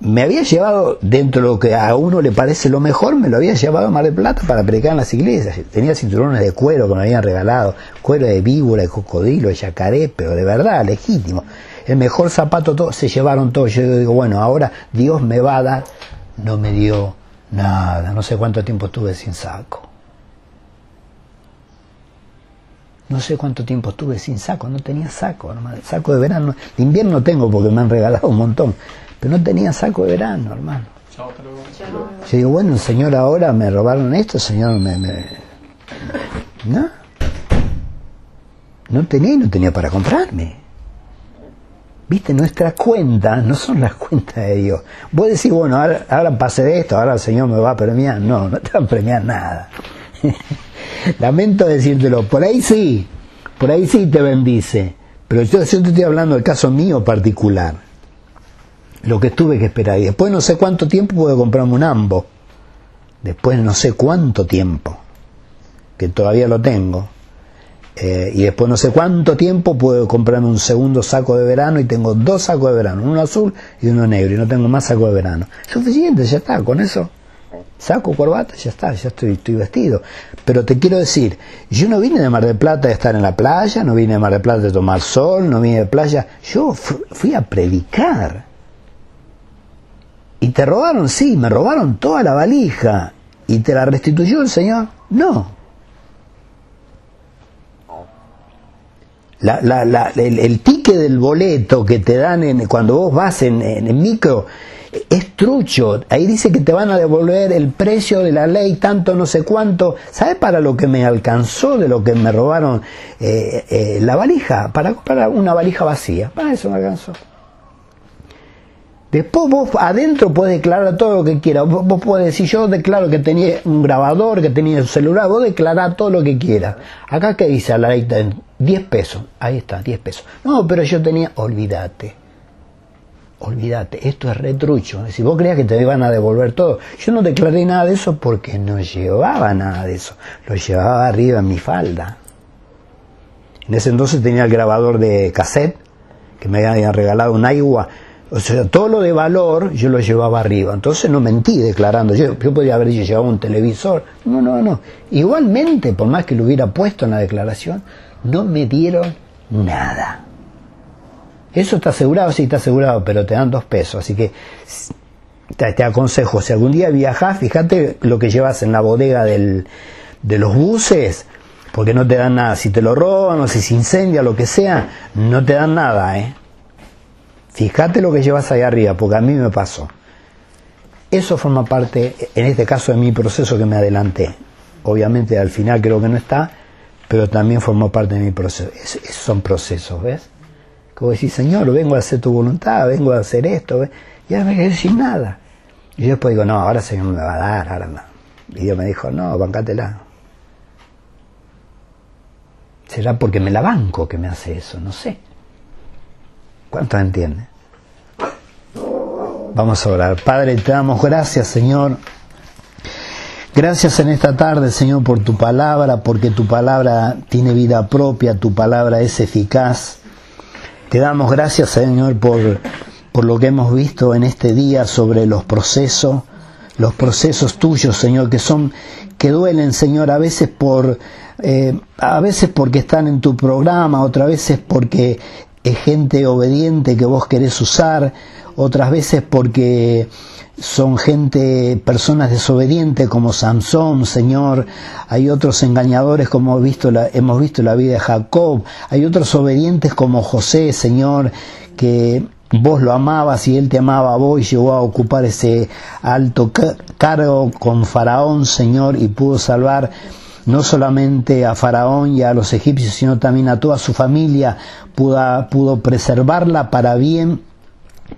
A: Me había llevado, dentro de lo que a uno le parece lo mejor, me lo había llevado a Mar del Plata para predicar en las iglesias. Tenía cinturones de cuero que me habían regalado, cuero de víbora, de cocodrilo, de yacaré, pero de verdad, legítimo el mejor zapato, todo, se llevaron todo. Yo digo, bueno, ahora Dios me va a dar. No me dio nada, no sé cuánto tiempo estuve sin saco. No sé cuánto tiempo estuve sin saco, no tenía saco, hermano. Saco de verano, de invierno tengo porque me han regalado un montón, pero no tenía saco de verano, hermano. Yo digo, bueno, señor, ahora me robaron esto, señor, me, me... ¿no? No tenía y no tenía para comprarme. Viste, nuestras cuentas no son las cuentas de Dios. Vos decís, bueno, ahora, ahora pasé de esto, ahora el Señor me va a premiar. No, no te va a premiar nada. Lamento decírtelo, por ahí sí, por ahí sí te bendice. Pero yo, te estoy hablando del caso mío particular. Lo que tuve que esperar. Y después no sé cuánto tiempo puedo comprarme un ambo. Después no sé cuánto tiempo. Que todavía lo tengo eh, y después no sé cuánto tiempo puedo comprarme un segundo saco de verano y tengo dos sacos de verano, uno azul y uno negro y no tengo más saco de verano. Suficiente, ya está, con eso. Saco, corbata, ya está, ya estoy, estoy vestido. Pero te quiero decir, yo no vine de Mar del Plata de estar en la playa, no vine de Mar del Plata de tomar sol, no vine de playa, yo fui a predicar. ¿Y te robaron? Sí, me robaron toda la valija. ¿Y te la restituyó el Señor? No. La, el, el, ticket del boleto que te dan en, cuando vos vas en, en, micro es trucho. Ahí dice que te van a devolver el precio de la ley, tanto no sé cuánto. ¿Sabes para lo que me alcanzó de lo que me robaron eh, eh, la valija? Para comprar una valija vacía. Para eso me alcanzó. Después vos adentro puedes declarar todo lo que quieras. Vos, vos podés decir, yo declaro que tenía un grabador, que tenía un celular, vos declarás todo lo que quieras. Acá que dice la ley 10 pesos, ahí está, 10 pesos. No, pero yo tenía, olvídate. Olvídate, esto es retrucho. Si vos creías que te iban a devolver todo, yo no declaré nada de eso porque no llevaba nada de eso. Lo llevaba arriba en mi falda. En ese entonces tenía el grabador de cassette, que me habían regalado un agua. O sea, todo lo de valor yo lo llevaba arriba. Entonces no mentí declarando. Yo, yo podría haber llevado un televisor. No, no, no. Igualmente, por más que lo hubiera puesto en la declaración, no me dieron nada. Eso está asegurado, sí está asegurado, pero te dan dos pesos. Así que te, aconsejo, si algún día viajas, fíjate lo que llevas en la bodega del, de los buses, porque no te dan nada. Si te lo roban o si se incendia, lo que sea, no te dan nada, ¿eh? Fíjate lo que llevas ahí arriba, porque a mí me pasó. Eso forma parte, en este caso, de mi proceso que me adelanté. Obviamente al final creo que no está, pero también formó parte de mi proceso. esos son procesos, ¿ves? Como decir, Señor, vengo a hacer tu voluntad, vengo a hacer esto, ¿ves? y ahora me quedé sin nada. Y yo después digo, no, ahora el Señor me va a dar, ahora no. Y Dios me dijo, no, bancátela. Será porque me la banco que me hace eso, no sé. ¿Cuántos entienden? Vamos a orar. Padre, te damos gracias, Señor. Gracias en esta tarde, Señor, por tu palabra, porque tu palabra tiene vida propia, tu palabra es eficaz. Te damos gracias, Señor, por, por lo que hemos visto en este día sobre los procesos, los procesos tuyos, Señor, que son, que duelen, Señor, a veces por, eh, a veces porque están en tu programa, otras veces porque es gente obediente que vos querés usar, otras veces porque son gente, personas desobedientes como Sansón, Señor, hay otros engañadores como hemos visto, la, hemos visto la vida de Jacob, hay otros obedientes como José, Señor, que vos lo amabas y él te amaba a vos y llegó a ocupar ese alto cargo con Faraón, Señor, y pudo salvar no solamente a Faraón y a los egipcios, sino también a toda su familia, pudo, pudo preservarla para bien,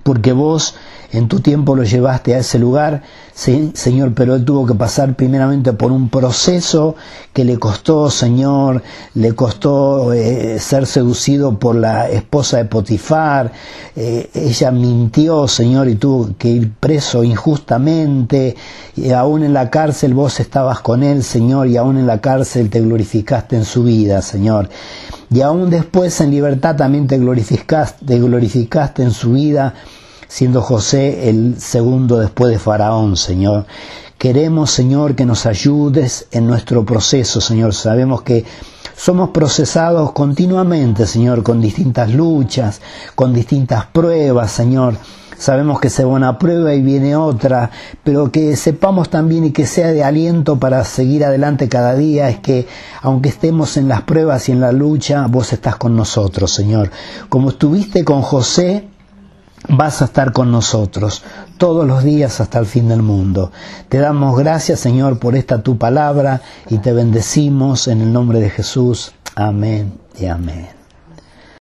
A: porque vos en tu tiempo lo llevaste a ese lugar, Señor, pero él tuvo que pasar primeramente por un proceso que le costó, Señor, le costó eh, ser seducido por la esposa de Potifar, eh, ella mintió, Señor, y tuvo que ir preso injustamente, y aún en la cárcel vos estabas con él, Señor, y aún en la cárcel te glorificaste en su vida, Señor. Y aún después en libertad también te glorificaste, te glorificaste en su vida siendo José el segundo después de Faraón, Señor. Queremos, Señor, que nos ayudes en nuestro proceso, Señor. Sabemos que somos procesados continuamente, Señor, con distintas luchas, con distintas pruebas, Señor. Sabemos que se va una prueba y viene otra, pero que sepamos también y que sea de aliento para seguir adelante cada día, es que aunque estemos en las pruebas y en la lucha, vos estás con nosotros, Señor. Como estuviste con José, vas a estar con nosotros todos los días hasta el fin del mundo. Te damos gracias, Señor, por esta tu palabra y te bendecimos en el nombre de Jesús. Amén y amén.